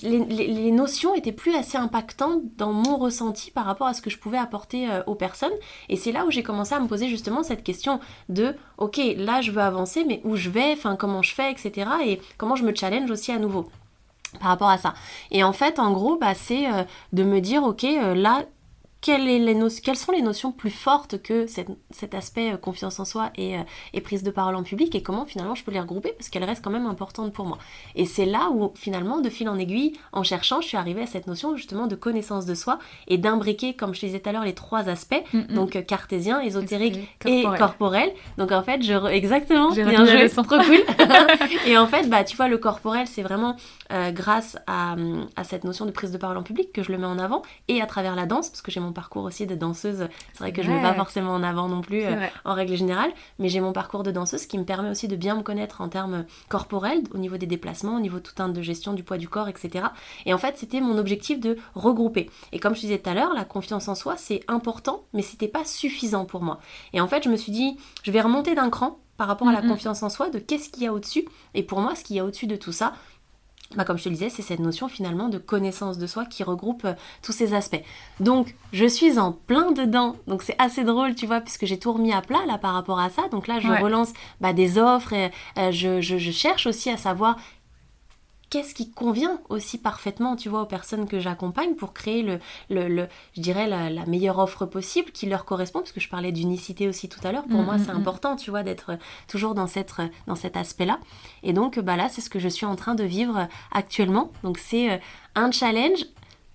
les, notions étaient plus assez impactantes dans mon ressenti par rapport à ce que je pouvais apporter euh, aux personnes. Et c'est là où j'ai commencé à me poser justement cette question de, ok, là je veux avancer, mais où je vais, enfin comment je fais, etc. Et comment je me challenge aussi à nouveau par rapport à ça. Et en fait, en gros, bah, c'est euh, de me dire, ok, là, quelles, est les no- quelles sont les notions plus fortes que cette- cet aspect euh, confiance en soi et, euh, et prise de parole en public et comment finalement je peux les regrouper parce qu'elles restent quand même importantes pour moi. Et c'est là où finalement, de fil en aiguille, en cherchant, je suis arrivée à cette notion justement de connaissance de soi et d'imbriquer, comme je te disais tout à l'heure, les trois aspects, Mm, mm. donc euh, cartésien, ésotérique et corporel. corporel. Donc en fait, je re- exactement, bien joué, leçon. trop cool. et en fait, bah tu vois, le corporel, c'est vraiment euh, grâce à, à cette notion de prise de parole en public que je le mets en avant et à travers la danse, parce que j'ai mon parcours aussi de danseuse. C'est vrai que je ne mets pas forcément en avant non plus euh, en règle générale, mais j'ai mon parcours de danseuse qui me permet aussi de bien me connaître en termes corporels, au niveau des déplacements, au niveau tout un de gestion du poids du corps, etc. Et en fait, c'était mon objectif de regrouper. Et comme je disais tout à l'heure, la confiance en soi, c'est important, mais c'était pas suffisant pour moi. Et en fait, je me suis dit, je vais remonter d'un cran par rapport à la confiance en soi, de qu'est-ce qu'il y a au-dessus. Et pour moi, ce qu'il y a au-dessus de tout ça, bah, comme je te le disais, c'est cette notion finalement de connaissance de soi qui regroupe euh, tous ces aspects. Donc, je suis en plein dedans. Donc, c'est assez drôle, tu vois, puisque j'ai tout remis à plat là par rapport à ça. Donc là, je Ouais. relance bah, des offres et euh, je, je- je cherche aussi à savoir qu'est-ce qui convient aussi parfaitement, tu vois, aux personnes que j'accompagne pour créer le, le, le- je dirais, la, la meilleure offre possible qui leur correspond, parce que je parlais d'unicité aussi tout à l'heure. Pour Mm, moi, mm, c'est mm. important, tu vois, d'être toujours dans, cette, dans cet aspect-là. Et donc, bah là, c'est ce que je suis en train de vivre actuellement. Donc, c'est euh, un challenge.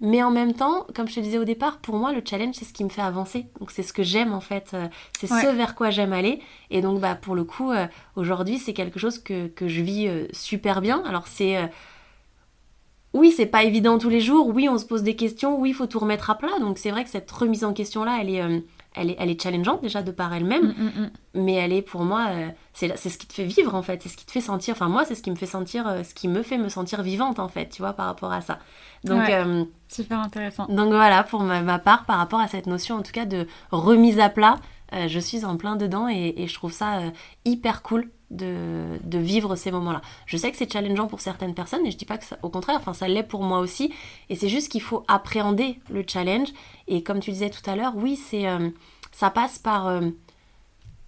Mais en même temps, comme je te disais au départ, pour moi, le challenge, c'est ce qui me fait avancer. Donc, c'est ce que j'aime, en fait. euh, C'est Ouais. ce vers quoi j'aime aller. Et donc, bah, pour le coup, euh, aujourd'hui, c'est quelque chose que, que je vis euh, super bien. Alors, c'est... euh, oui, c'est pas évident tous les jours. Oui, on se pose des questions. Oui, il faut tout remettre à plat. Donc, c'est vrai que cette remise en question-là, elle est... elle est, elle est challengeante déjà de par elle-même, Mm, mm, mm. mais elle est pour moi, euh, c'est c'est ce qui te fait vivre en fait, c'est ce qui te fait sentir, enfin moi c'est ce qui me fait sentir, euh, ce qui me fait me sentir vivante en fait, tu vois, par rapport à ça. Donc, Ouais. euh, Super intéressant. donc voilà, pour ma, ma part, par rapport à cette notion en tout cas de remise à plat, je suis en plein dedans et, et je trouve ça hyper cool de, de vivre ces moments-là. Je sais que c'est challengeant pour certaines personnes et je dis pas que ça, au contraire, enfin ça l'est pour moi aussi. Et c'est juste qu'il faut appréhender le challenge. Et comme tu disais tout à l'heure, oui, c'est euh, ça passe par euh,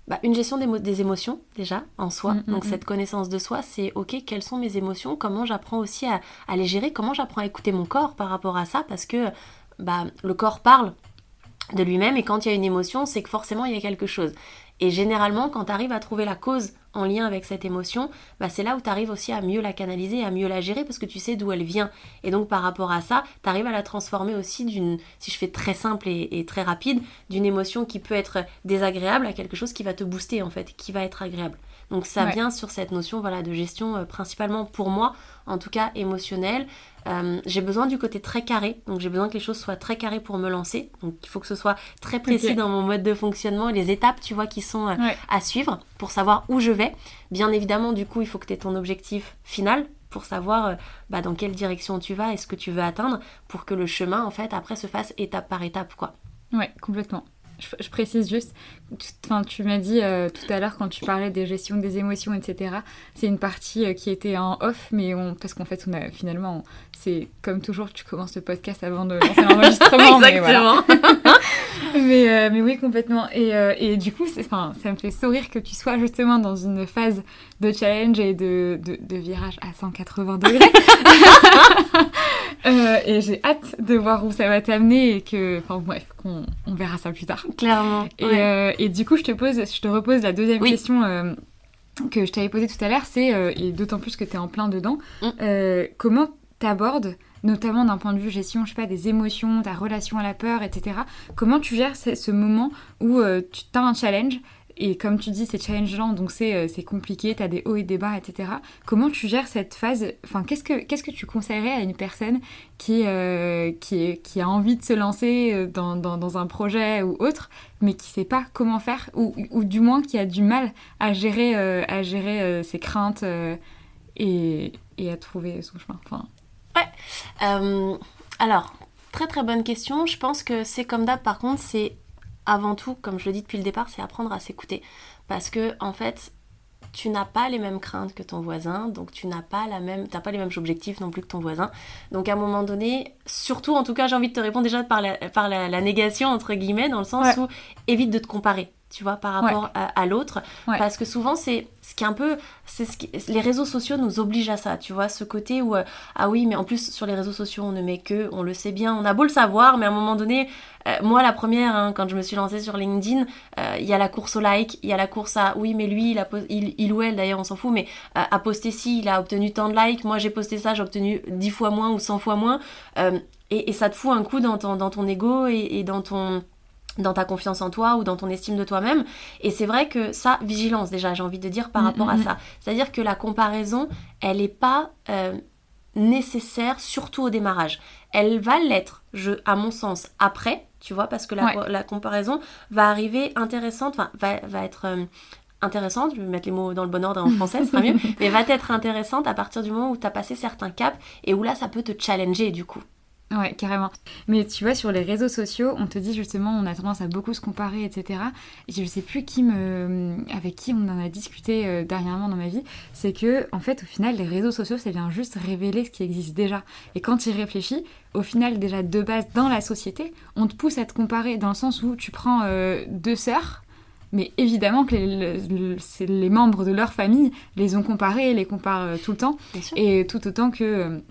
bah, une gestion des, mo- des émotions déjà en soi. Mm, mm, Donc mm. cette connaissance de soi, c'est ok, quelles sont mes émotions, comment j'apprends aussi à, à les gérer, comment j'apprends à écouter mon corps par rapport à ça, parce que bah, le corps parle de lui-même et quand il y a une émotion, c'est que forcément il y a quelque chose. Et généralement, quand tu arrives à trouver la cause en lien avec cette émotion, bah, c'est là où tu arrives aussi à mieux la canaliser, à mieux la gérer parce que tu sais d'où elle vient. Et donc par rapport à ça, tu arrives à la transformer aussi d'une, si je fais très simple et, et très rapide, d'une émotion qui peut être désagréable à quelque chose qui va te booster en fait, qui va être agréable. Donc ça Ouais. vient sur cette notion voilà, de gestion euh, principalement pour moi, en tout cas émotionnelle. Euh, j'ai besoin du côté très carré, donc j'ai besoin que les choses soient très carrées pour me lancer. Donc il faut que ce soit très précis dans mon mode de fonctionnement et les étapes, tu vois, qui sont euh, Ouais. à suivre pour savoir où je vais. Bien évidemment, du coup, il faut que tu aies ton objectif final pour savoir euh, bah, dans quelle direction tu vas et ce que tu veux atteindre pour que le chemin, en fait, après se fasse étape par étape, quoi. Ouais, complètement. Je, précise juste, enfin, tu m'as dit euh, tout à l'heure quand tu parlais des gestions des émotions, etc. C'est une partie euh, qui était en off, mais on, parce qu'en fait, on a finalement, c'est comme toujours, tu commences le podcast avant de lancer l'enregistrement. Exactement. Mais, euh, mais, oui, complètement. Et, et du coup, ça me fait sourire que tu sois justement dans une phase de challenge et de, de, de virage à 180 degrés. et j'ai hâte de voir où ça va t'amener et que, enfin bref, qu'on on verra ça plus tard. Clairement. Et, euh, et, du coup, je te pose, je te repose la deuxième question euh, que je t'avais posée tout à l'heure, c'est, euh, et d'autant plus que tu es en plein dedans, mm. comment t'abordes notamment d'un point de vue gestion, je sais pas, des émotions, ta relation à la peur, etc. Comment tu gères ce, ce moment où tu as un challenge et comme tu dis, c'est challengeant, donc c'est euh, compliqué, tu as des hauts et des bas, etc. Comment tu gères cette phase Enfin, qu'est-ce que, qu'est-ce que tu conseillerais à une personne qui, euh, qui, qui, a envie de se lancer euh, dans, dans, un projet ou autre, mais qui sait pas comment faire, ou, ou du moins qui a du mal à gérer, à gérer ses craintes et, et, à trouver son chemin enfin... Ouais. alors, très très bonne question. Je pense que c'est comme d'hab, par contre, c'est avant tout, comme je le dis depuis le départ, c'est apprendre à s'écouter. Parce que, en fait, tu n'as pas les mêmes craintes que ton voisin, donc tu n'as pas la même, t'as pas les mêmes objectifs non plus que ton voisin. Donc à un moment donné, surtout, en tout cas, j'ai envie de te répondre déjà par la, par la, négation entre guillemets, dans le sens où évite de te comparer tu vois, par rapport à, l'autre. Parce que souvent, c'est ce qui est un peu. c'est ce qui, Les réseaux sociaux nous obligent à ça, tu vois, ce côté où. Euh, ah oui, mais en plus, sur les réseaux sociaux, on ne met que. On le sait bien, on a beau le savoir, mais à un moment donné, euh, moi, la première, hein, quand je me suis lancée sur LinkedIn, euh, il y a la course au like, il y a la course à. Oui, mais lui, il, a, il, il ou elle, d'ailleurs, on s'en fout, mais a posté ci, il a obtenu tant de likes. Moi, j'ai posté ça, j'ai obtenu 10 fois moins ou 100 fois moins. Et, et, ça te fout un coup dans ton, dans ton ego et, et dans ton dans ta confiance en toi ou dans ton estime de toi-même. Et c'est vrai que ça, vigilance déjà, j'ai envie de dire par mm, rapport à mm, ça. Mm. C'est-à-dire que la comparaison, elle n'est pas euh, nécessaire, surtout au démarrage. Elle va l'être, je, à mon sens, après, tu vois, parce que la, comparaison va arriver intéressante, enfin, va, va être... Euh, intéressante, je vais mettre les mots dans le bon ordre en français, ce sera mieux, mais va être intéressante à partir du moment où tu as passé certains caps et où là ça peut te challenger du coup. Ouais, carrément. Mais tu vois, sur les réseaux sociaux, on te dit justement, on a tendance à beaucoup se comparer, etc. Et je sais plus qui me, avec qui on en a discuté euh, dernièrement dans ma vie, c'est que, en fait, au final, les réseaux sociaux, ça vient juste révéler ce qui existe déjà. Et quand tu y réfléchis, au final, déjà de base, dans la société, on te pousse à te comparer dans le sens où tu prends euh, deux sœurs, mais évidemment que les, les, membres de leur famille les ont comparées, les comparent euh, tout le temps. Et tout autant que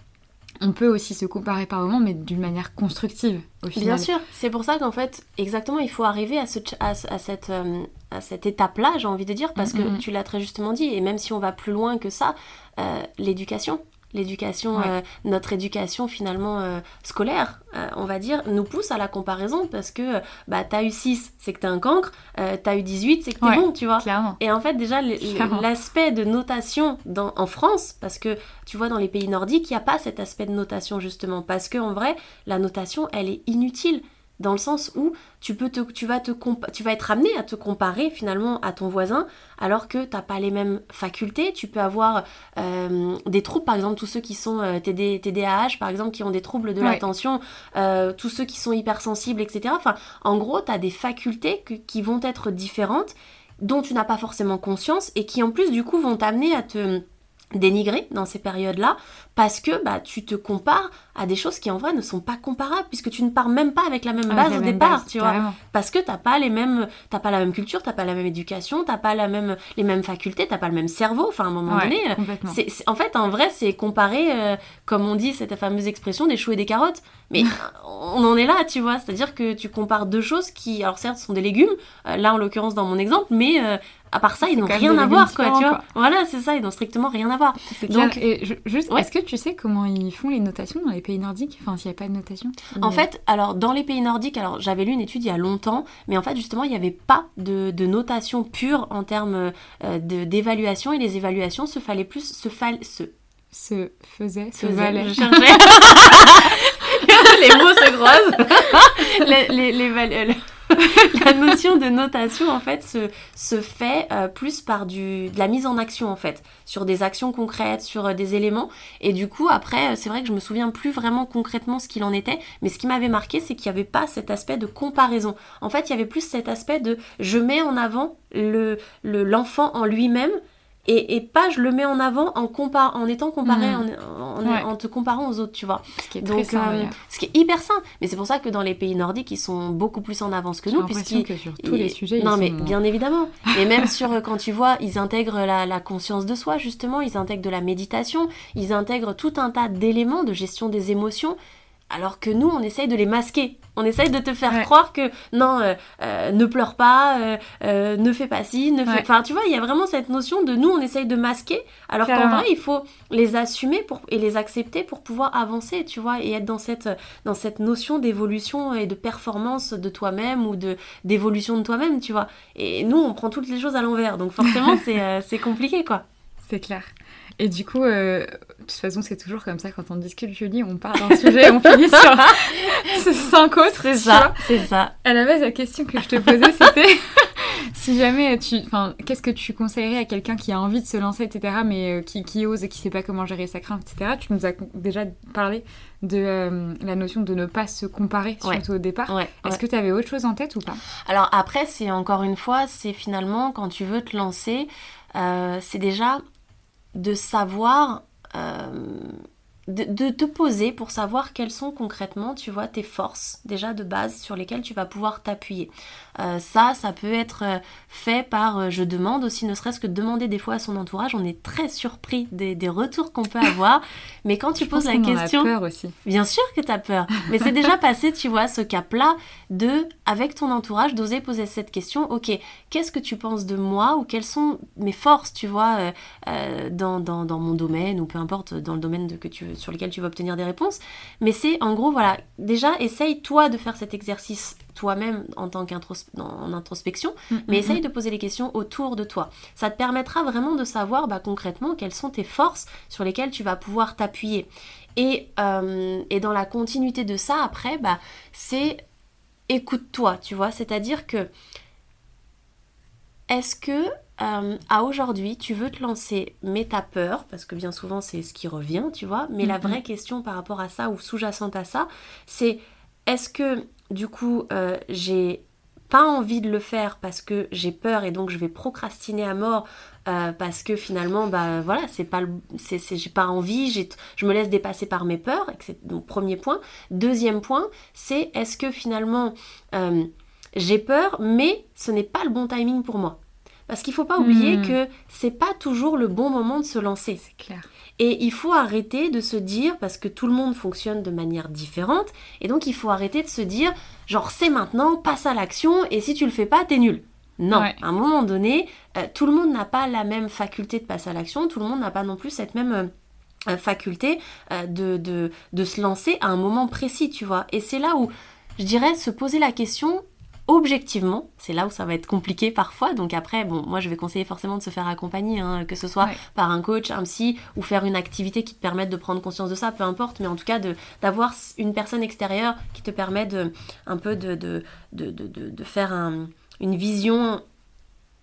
on peut aussi se comparer par moments, mais d'une manière constructive au final. Bien sûr, c'est pour ça qu'en fait, exactement, il faut arriver à, ce, à, cette, euh, à cette étape-là, j'ai envie de dire, parce que tu l'as très justement dit, et même si on va plus loin que ça, euh, l'éducation, l'éducation, euh, notre éducation finalement euh, scolaire, euh, on va dire, nous pousse à la comparaison parce que bah t'as eu 6, c'est que t'es un cancre, t'as eu 18, c'est que t'es bon, tu vois. Et en fait déjà l'aspect de notation dans, en France, parce que tu vois dans les pays nordiques, il n'y a pas cet aspect de notation justement, parce que en vrai la notation elle est inutile dans le sens où tu, peux te, tu, vas te tu vas être amené à te comparer finalement à ton voisin alors que tu n'as pas les mêmes facultés. Tu peux avoir euh, des troubles, par exemple tous ceux qui sont euh, TD, TDAH, par exemple, qui ont des troubles de l'attention, euh, tous ceux qui sont hypersensibles, etc. Enfin, en gros, tu as des facultés qui vont être différentes dont tu n'as pas forcément conscience et qui en plus du coup vont t'amener à te dénigrer dans ces périodes-là parce que bah, tu te compares à des choses qui en vrai ne sont pas comparables puisque tu ne pars même pas avec la même base au départ, tu vois. Parce que t'as pas les mêmes, t'as pas la même culture, t'as pas la même éducation, t'as pas la même, les mêmes facultés, t'as pas le même cerveau. Enfin, à un moment donné, c'est, en fait, en vrai, c'est comparer, euh, comme on dit cette fameuse expression, des choux et des carottes. Mais on en est là, tu vois. C'est-à-dire que tu compares deux choses qui, alors certes, sont des légumes, euh, là en l'occurrence dans mon exemple, mais euh, à part ça, ils n'ont rien à voir, quoi, tu vois. Voilà, c'est ça, ils n'ont strictement rien à voir. Donc, et juste, est-ce que tu sais comment ils font les notations dans les pays nordiques Enfin, s'il n'y a pas de notation En fait, alors, dans les pays nordiques, alors j'avais lu une étude il y a longtemps, mais en fait, justement, il n'y avait pas de, notation pure en termes euh, d'évaluation, et les évaluations se fallait plus, se, fall, se, se faisait, se, valait. Je cherchais. les mots se croisent. les, les, les, la notion de notation, en fait, se, se fait euh, plus par du, de la mise en action, en fait, sur des actions concrètes, sur euh, des éléments. Et du coup, après, c'est vrai que je me souviens plus vraiment concrètement ce qu'il en était, mais ce qui m'avait marqué, c'est qu'il n'y avait pas cet aspect de comparaison. En fait, il y avait plus cet aspect de je mets en avant le l'enfant en lui-même et, pas je le mets en avant en, compar en étant comparé, hmm. en, te comparant aux autres, tu vois. Ce qui est très sain, euh, Ce qui est hyper sain. Mais c'est pour ça que dans les pays nordiques, ils sont beaucoup plus en avance que nous. Puisqu'ils que sur tous les sujets, Non, mais bien évidemment. et même sur, euh, quand tu vois, ils intègrent la, la, conscience de soi, justement, ils intègrent de la méditation, ils intègrent tout un tas d'éléments de gestion des émotions alors que nous, on essaye de les masquer. On essaye de te faire croire que non, euh, euh, ne pleure pas, euh, ne fais pas ci, ne fais... Enfin, tu vois, il y a vraiment cette notion de nous, on essaye de masquer, alors qu'en vrai, il faut les assumer pour... et les accepter pour pouvoir avancer, tu vois, et être dans cette, dans cette notion d'évolution et de performance de toi-même ou de d'évolution de toi-même, tu vois. Et nous, on prend toutes les choses à l'envers, donc forcément, c'est compliqué, quoi. C'est clair. Et du coup, euh, de toute façon, c'est toujours comme ça quand on discute, Julie, on part d'un sujet, on finit sur cinq autres. C'est ça, c'est ça. À la base, la question que je te posais, c'était si jamais tu. Enfin, qu'est-ce que tu conseillerais à quelqu'un qui a envie de se lancer, etc., mais euh, qui, qui, ose et qui sait pas comment gérer sa crainte, etc. Tu nous as déjà parlé de euh, la notion de ne pas se comparer, surtout au départ. Est-ce que tu avais autre chose en tête ou pas? Alors après, c'est encore une fois, c'est finalement quand tu veux te lancer, c'est déjà de savoir, euh, de, te poser pour savoir quelles sont concrètement, tu vois, tes forces déjà de base sur lesquelles tu vas pouvoir t'appuyer. Euh, ça, ça peut être euh, fait par euh, je demande aussi, ne serait-ce que demander des fois à son entourage. On est très surpris des, retours qu'on peut avoir. mais quand tu poses la question. peur aussi. Bien sûr que tu as peur. Mais c'est déjà passé, tu vois, ce cap-là de, avec ton entourage, d'oser poser cette question. Ok, qu'est-ce que tu penses de moi ou quelles sont mes forces, tu vois, dans, dans, mon domaine ou peu importe dans le domaine de, que tu, sur lequel tu vas obtenir des réponses. Mais c'est en gros, voilà, déjà, essaye toi de faire cet exercice toi-même en tant qu'introspection, mm, mais mm, essaye mm. de poser les questions autour de toi. Ça te permettra vraiment de savoir bah, concrètement quelles sont tes forces sur lesquelles tu vas pouvoir t'appuyer. Et, euh, et, dans la continuité de ça, après, bah, c'est écoute-toi, tu vois, c'est-à-dire que est-ce que euh, à aujourd'hui, tu veux te lancer, mais t'as peur, parce que bien souvent c'est ce qui revient, tu vois, mais la vraie question par rapport à ça, ou sous-jacente à ça, c'est est-ce que du coup, euh, j'ai pas envie de le faire parce que j'ai peur et donc je vais procrastiner à mort euh, parce que finalement bah voilà c'est pas c'est, j'ai pas envie je me laisse dépasser par mes peurs c'est mon premier point. Deuxième point c'est est-ce que finalement euh, j'ai peur mais ce n'est pas le bon timing pour moi? Parce qu'il faut pas oublier hmm. que c'est pas toujours le bon moment de se lancer c'est clair et il faut arrêter de se dire, parce que tout le monde fonctionne de manière différente, et donc il faut arrêter de se dire, genre c'est maintenant, passe à l'action, et si tu le fais pas, t'es nul. Non, à un moment donné, euh, tout le monde n'a pas la même faculté de passer à l'action, tout le monde n'a pas non plus cette même... Euh, faculté euh, de, de, de se lancer à un moment précis, tu vois. Et c'est là où, je dirais, se poser la question, objectivement, c'est là où ça va être compliqué parfois. Donc après, bon, moi je vais conseiller forcément de se faire accompagner, hein, que ce soit par un coach, un psy, ou faire une activité qui te permette de prendre conscience de ça, peu importe, mais en tout cas d'avoir une personne extérieure qui te permet de un peu de, de, de, de faire une vision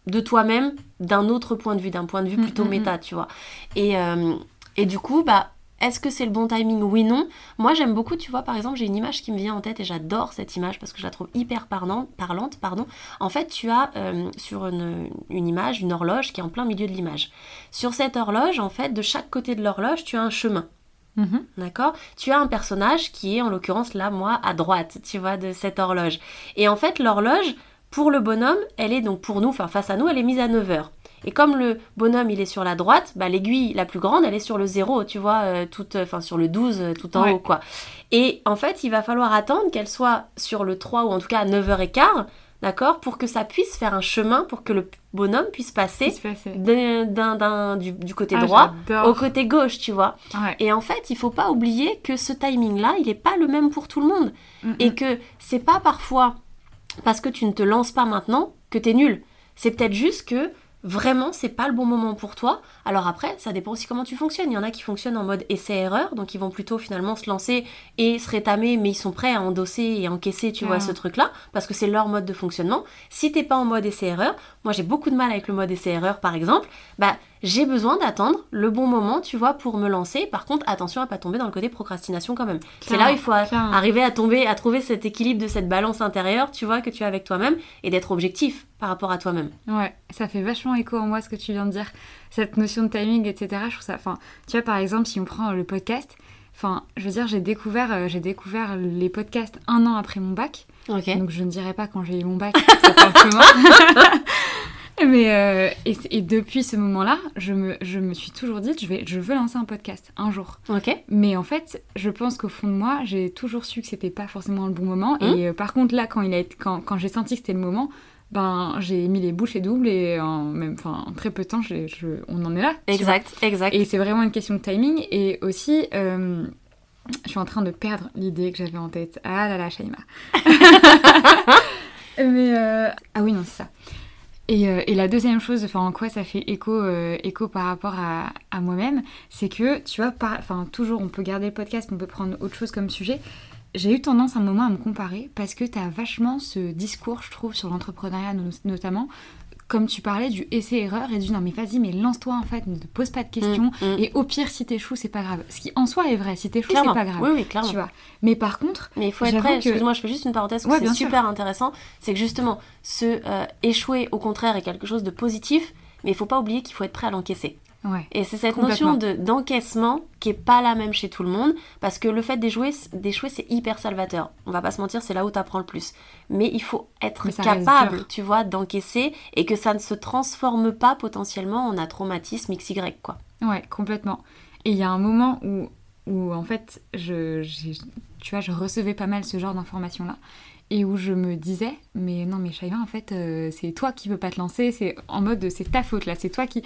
de toi-même d'un autre point de vue, d'un point de vue mm, plutôt mm, mm. méta, tu vois. Et, euh, et du coup, bah est-ce que c'est le bon timing? Oui, non. Moi, j'aime beaucoup, tu vois, par exemple, j'ai une image qui me vient en tête et j'adore cette image parce que je la trouve hyper parlante. parlante pardon. En fait, tu as euh, sur une, image une horloge qui est en plein milieu de l'image. Sur cette horloge, en fait, de chaque côté de l'horloge, tu as un chemin. Mhm. D'accord? Tu as un personnage qui est, en l'occurrence, là, moi, à droite, tu vois, de cette horloge. Et en fait, l'horloge, pour le bonhomme, elle est donc pour nous, enfin face à nous, elle est mise à 9 heures. Et comme le bonhomme il est sur la droite, bah, l'aiguille la plus grande elle est sur le 0, tu vois, euh, toute, enfin sur le 12 euh, tout en haut quoi. Et en fait il va falloir attendre qu'elle soit sur le 3 ou en tout cas à 9h15, d'accord, pour que ça puisse faire un chemin pour que le bonhomme puisse passer, d'un, du, du, côté ah, droit au côté gauche, tu vois. Et en fait il faut pas oublier que ce timing là il n'est pas le même pour tout le monde. Et que c'est pas parfois parce que tu ne te lances pas maintenant que tu es nul. C'est peut-être juste que vraiment c'est pas le bon moment pour toi. Alors après, ça dépend aussi comment tu fonctionnes. Il y en a qui fonctionnent en mode essai-erreur, donc ils vont plutôt finalement se lancer et se rétamer, mais ils sont prêts à endosser et encaisser, tu vois, ce truc-là, parce que c'est leur mode de fonctionnement. Si t'es pas en mode essai-erreur, moi j'ai beaucoup de mal avec le mode essai-erreur par exemple, bah j'ai besoin d'attendre le bon moment, tu vois, pour me lancer. Par contre, attention à pas tomber dans le côté procrastination quand même. C'est là où il faut arriver à tomber, à trouver cet équilibre de cette balance intérieure, tu vois, que tu as avec toi-même et d'être objectif par rapport à toi-même. Ouais, ça fait vachement écho en moi ce que tu viens de dire. Cette notion de timing, etc. Je trouve ça. Enfin, tu vois, par exemple, si on prend le podcast, enfin, je veux dire, j'ai découvert, euh, j'ai découvert les podcasts un an après mon bac. Donc je ne dirais pas quand j'ai eu mon bac. Mais euh, et, depuis ce moment-là, je me, je me suis toujours dit, je, vais, je veux lancer un podcast un jour. Ok. Mais en fait, je pense qu'au fond de moi, j'ai toujours su que c'était pas forcément le bon moment. Et mmh. euh, par contre, là, quand, il a quand, quand j'ai senti que c'était le moment, ben j'ai mis les bouchées doubles et en même enfin en très peu de temps je, on en est là exact exact et c'est vraiment une question de timing et aussi euh, je suis en train de perdre l'idée que j'avais en tête ah là là Shaima mais ah oui non c'est ça euh, et, la deuxième chose, en quoi ça fait écho, euh, écho par rapport à, moi-même, c'est que tu vois, toujours on peut garder le podcast, on peut prendre autre chose comme sujet. J'ai eu tendance un moment à me comparer parce que tu as vachement ce discours, je trouve, sur l'entrepreneuriat notamment, comme tu parlais du essai-erreur et du non mais vas-y mais lance-toi en fait, ne te pose pas de questions mm, mm. et au pire si t'échoues c'est pas grave. Ce qui en soi est vrai, si t'échoues c'est pas grave. Oui oui clairement. Tu vois. Mais par contre, mais il faut être prêt. Excuse-moi, je fais juste une parenthèse. c'est super intéressant, c'est que justement se euh, échouer au contraire est quelque chose de positif, mais il faut pas oublier qu'il faut être prêt à l'encaisser. Et c'est cette notion de, d'encaissement qui est pas la même chez tout le monde, parce que le fait d'échouer, d'échouer c'est hyper salvateur. On va pas se mentir, c'est là où tu apprends le plus. Mais il faut être capable, tu vois, d'encaisser et que ça ne se transforme pas potentiellement en un traumatisme XY, quoi. Ouais, complètement. Et il y a un moment où, où en fait, je, tu vois, je recevais pas mal ce genre d'informations-là et où je me disais mais non mais Shaima en fait euh, c'est toi qui veux pas te lancer c'est en mode c'est ta faute là c'est toi qui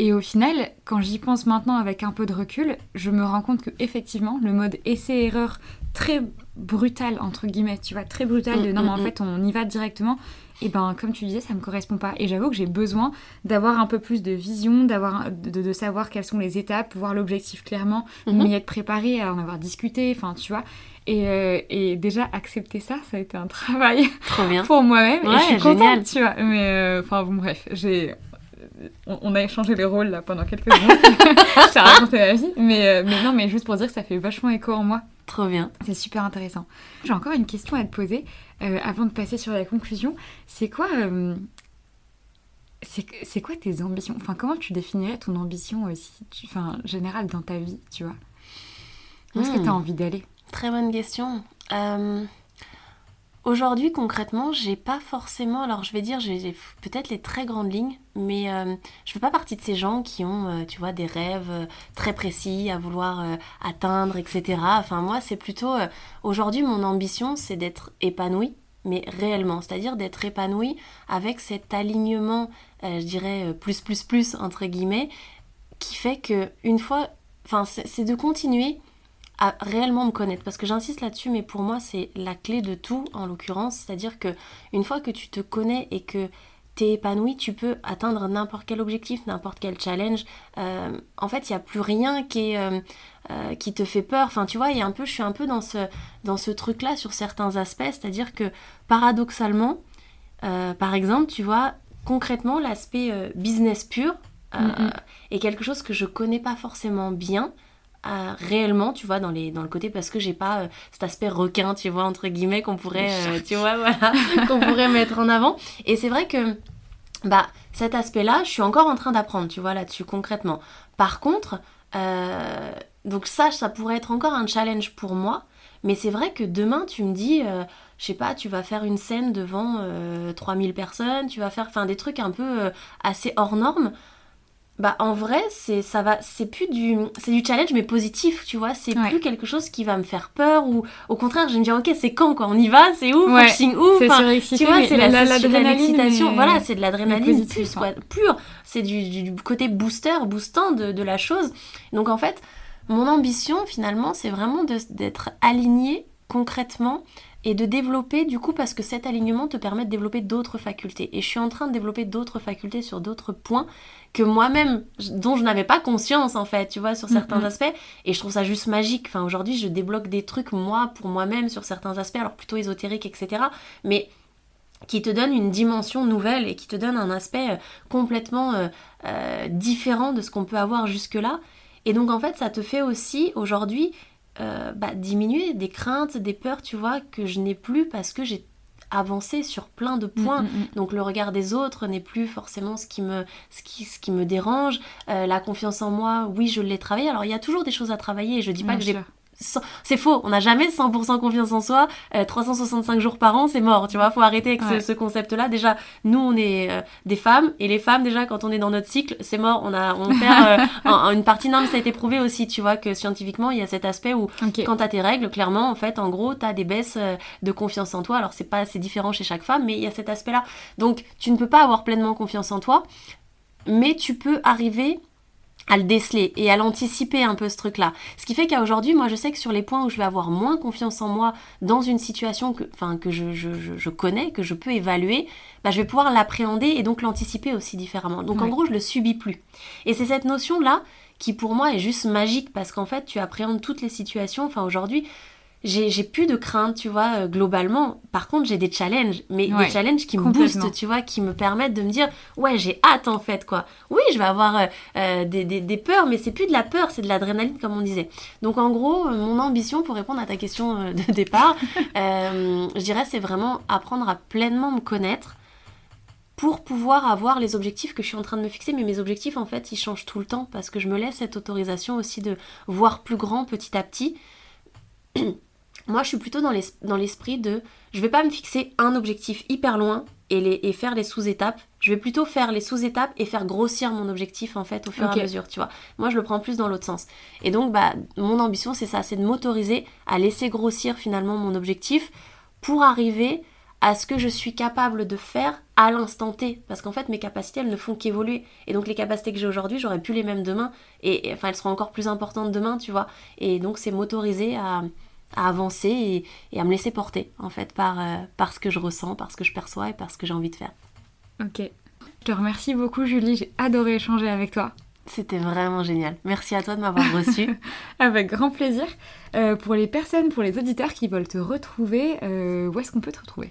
et au final, quand j'y pense maintenant avec un peu de recul, je me rends compte que effectivement, le mode essai-erreur très brutal entre guillemets, tu vois, très brutal de mm, non mais en mm, fait on y va directement. Et ben comme tu disais, ça me correspond pas. Et j'avoue que j'ai besoin d'avoir un peu plus de vision, d'avoir de, savoir quelles sont les étapes, voir l'objectif clairement, mm-hmm. m'y être préparé, à en avoir discuté, enfin tu vois. Et, euh, et, déjà accepter ça, ça a été un travail pour moi-même. et je suis contente, tu vois. Mais euh, enfin bon bref, j'ai on, a échangé les rôles là pendant quelques minutes. je t'ai raconté ma vie. Mais, euh, mais non, mais juste pour dire que ça fait vachement écho en moi. Trop bien. C'est super intéressant. J'ai encore une question à te poser euh, avant de passer sur la conclusion. C'est quoi, euh, c'est quoi tes ambitions? Enfin, comment tu définirais ton ambition aussi, enfin, générale dans ta vie, tu vois? Où est-ce que tu as hmm. envie d'aller? Très bonne question. Aujourd'hui, concrètement, j'ai pas forcément. Alors, je vais dire, j'ai peut-être les très grandes lignes, mais euh, je fais pas partie de ces gens qui ont, euh, tu vois, des rêves euh, très précis à vouloir atteindre, etc. Enfin, moi, c'est plutôt. Aujourd'hui, mon ambition, c'est d'être épanouie, mais réellement. C'est-à-dire d'être épanouie avec cet alignement, je dirais, plus, plus, plus, entre guillemets, qui fait que, une fois. Enfin, c'est de continuer à réellement me connaître. Parce que j'insiste là-dessus mais pour moi c'est la clé de tout en l'occurrence. C'est-à-dire que une fois que tu te connais et que tu es épanoui tu peux atteindre n'importe quel objectif n'importe quel challenge. Euh, en fait il n'y a plus rien qui est euh, euh, qui te fait peur. Enfin tu vois il y a un peu je suis un peu dans ce dans ce truc là sur certains aspects. C'est-à-dire que paradoxalement par exemple tu vois concrètement l'aspect business pur est quelque chose que je connais pas forcément bien réellement, tu vois, dans, les, dans le côté parce que j'ai pas euh, cet aspect requin, tu vois, entre guillemets, qu'on pourrait, euh, tu vois, voilà, qu'on pourrait mettre en avant. Et c'est vrai que, bah, cet aspect-là, je suis encore en train d'apprendre, tu vois, là-dessus, concrètement. Par contre, euh, donc ça, ça pourrait être encore un challenge pour moi. Mais c'est vrai que demain, tu me dis, je sais pas, tu vas faire une scène devant 3000 personnes, tu vas faire, enfin, des trucs un peu assez hors normes bah en vrai c'est ça va c'est plus du c'est du challenge mais positif tu vois. C'est plus quelque chose qui va me faire peur ou au contraire je vais me dire ok c'est quand quoi? On y va? C'est où ouais. signe où tu vois c'est la, l'excitation voilà c'est de l'adrénaline plus quoi pure. C'est du, côté booster boostant de, de la chose. Donc en fait mon ambition finalement c'est vraiment d'être aligné concrètement et de développer du coup parce que cet alignement te permet de développer d'autres facultés. Et je suis en train de développer d'autres facultés sur d'autres points que moi-même, dont je n'avais pas conscience en fait, tu vois, sur certains aspects. Et je trouve ça juste magique. Enfin, aujourd'hui, je débloque des trucs moi pour moi-même sur certains aspects, alors plutôt ésotériques, etc. Mais qui te donne une dimension nouvelle et qui te donne un aspect euh, complètement euh, euh, différent de ce qu'on peut avoir jusque-là. Et donc en fait, ça te fait aussi aujourd'hui bah, diminuer des craintes, des peurs, tu vois, que je n'ai plus parce que j'ai avancé sur plein de points. Mm, mm, mm. Donc le regard des autres n'est plus forcément ce qui me, ce qui, ce qui me dérange. la confiance en moi, oui, je l'ai travaillé. Alors il y a toujours des choses à travailler. Et je dis pas que j'ai c'est faux, on n'a jamais 100% confiance en soi, 365 euh, jours par an, c'est mort, tu vois, faut arrêter avec ce, concept-là. Déjà, nous, on est euh, des femmes, et les femmes, déjà, quand on est dans notre cycle, c'est mort, on, a, on perd euh, une partie, non, mais ça a été prouvé aussi, tu vois, que scientifiquement, il y a cet aspect où, quand tu as tes règles, clairement, en fait, en gros, tu as des baisses de confiance en toi. Alors, c'est pas, c'est différent chez chaque femme, mais il y a cet aspect-là. Donc, tu ne peux pas avoir pleinement confiance en toi, mais tu peux arriver à le déceler et à l'anticiper un peu ce truc-là. Ce qui fait qu'à aujourd'hui, moi je sais que sur les points où je vais avoir moins confiance en moi dans une situation que, enfin, que je, je, je connais, que je peux évaluer, bah, je vais pouvoir l'appréhender et donc l'anticiper aussi différemment. Donc en gros, je le subis plus. Et c'est cette notion-là qui pour moi est juste magique parce qu'en fait, tu appréhendes toutes les situations. Enfin aujourd'hui, j'ai plus de crainte, tu vois, euh, globalement. Par contre, j'ai des challenges, mais des challenges qui me boostent, tu vois, qui me permettent de me dire, ouais, j'ai hâte en fait, quoi. Oui, je vais avoir euh, euh, des, des, des, peurs, mais c'est plus de la peur, c'est de l'adrénaline, comme on disait. Donc, en gros, mon ambition, pour répondre à ta question de départ, je dirais, c'est vraiment apprendre à pleinement me connaître pour pouvoir avoir les objectifs que je suis en train de me fixer. Mais mes objectifs, en fait, ils changent tout le temps parce que je me laisse cette autorisation aussi de voir plus grand petit à petit. Moi, je suis plutôt dans l'esprit de je vais pas me fixer un objectif hyper loin et, les, et faire les sous-étapes. Je vais plutôt faire les sous-étapes et faire grossir mon objectif en fait au fur et à mesure, tu vois. Moi, je le prends plus dans l'autre sens. Et donc, bah, mon ambition, c'est ça, c'est de m'autoriser à laisser grossir finalement mon objectif pour arriver à ce que je suis capable de faire à l'instant T. Parce qu'en fait, mes capacités, elles ne font qu'évoluer. Et donc, les capacités que j'ai aujourd'hui, j'aurais pu les mêmes demain. et, enfin, elles seront encore plus importantes demain, tu vois. Et donc, c'est m'autoriser à, à avancer et, à me laisser porter en fait par, euh, par ce que je ressens, par ce que je perçois et par ce que j'ai envie de faire. Ok. Je te remercie beaucoup Julie, j'ai adoré échanger avec toi. C'était vraiment génial. Merci à toi de m'avoir reçu. avec grand plaisir. Euh, pour les personnes, pour les auditeurs qui veulent te retrouver, euh, où est-ce qu'on peut te retrouver?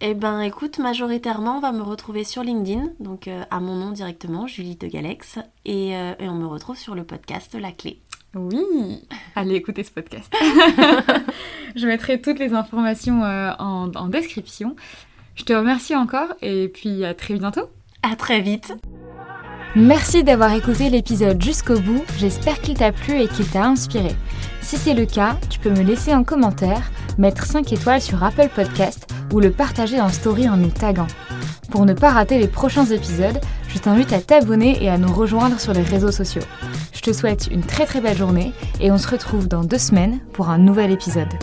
Eh ben écoute, majoritairement on va me retrouver sur LinkedIn, donc à mon nom directement, Julie de Galex, et, et on me retrouve sur le podcast La Clé. Oui, allez écouter ce podcast. je mettrai toutes les informations euh, en, en description. Je te remercie encore et puis à très bientôt. À très vite. Merci d'avoir écouté l'épisode jusqu'au bout, j'espère qu'il t'a plu et qu'il t'a inspiré. Si c'est le cas, tu peux me laisser un commentaire, mettre 5 étoiles sur Apple Podcast ou le partager en story en nous taguant. Pour ne pas rater les prochains épisodes, je t'invite à t'abonner et à nous rejoindre sur les réseaux sociaux. Je te souhaite une très très belle journée et on se retrouve dans deux semaines pour un nouvel épisode.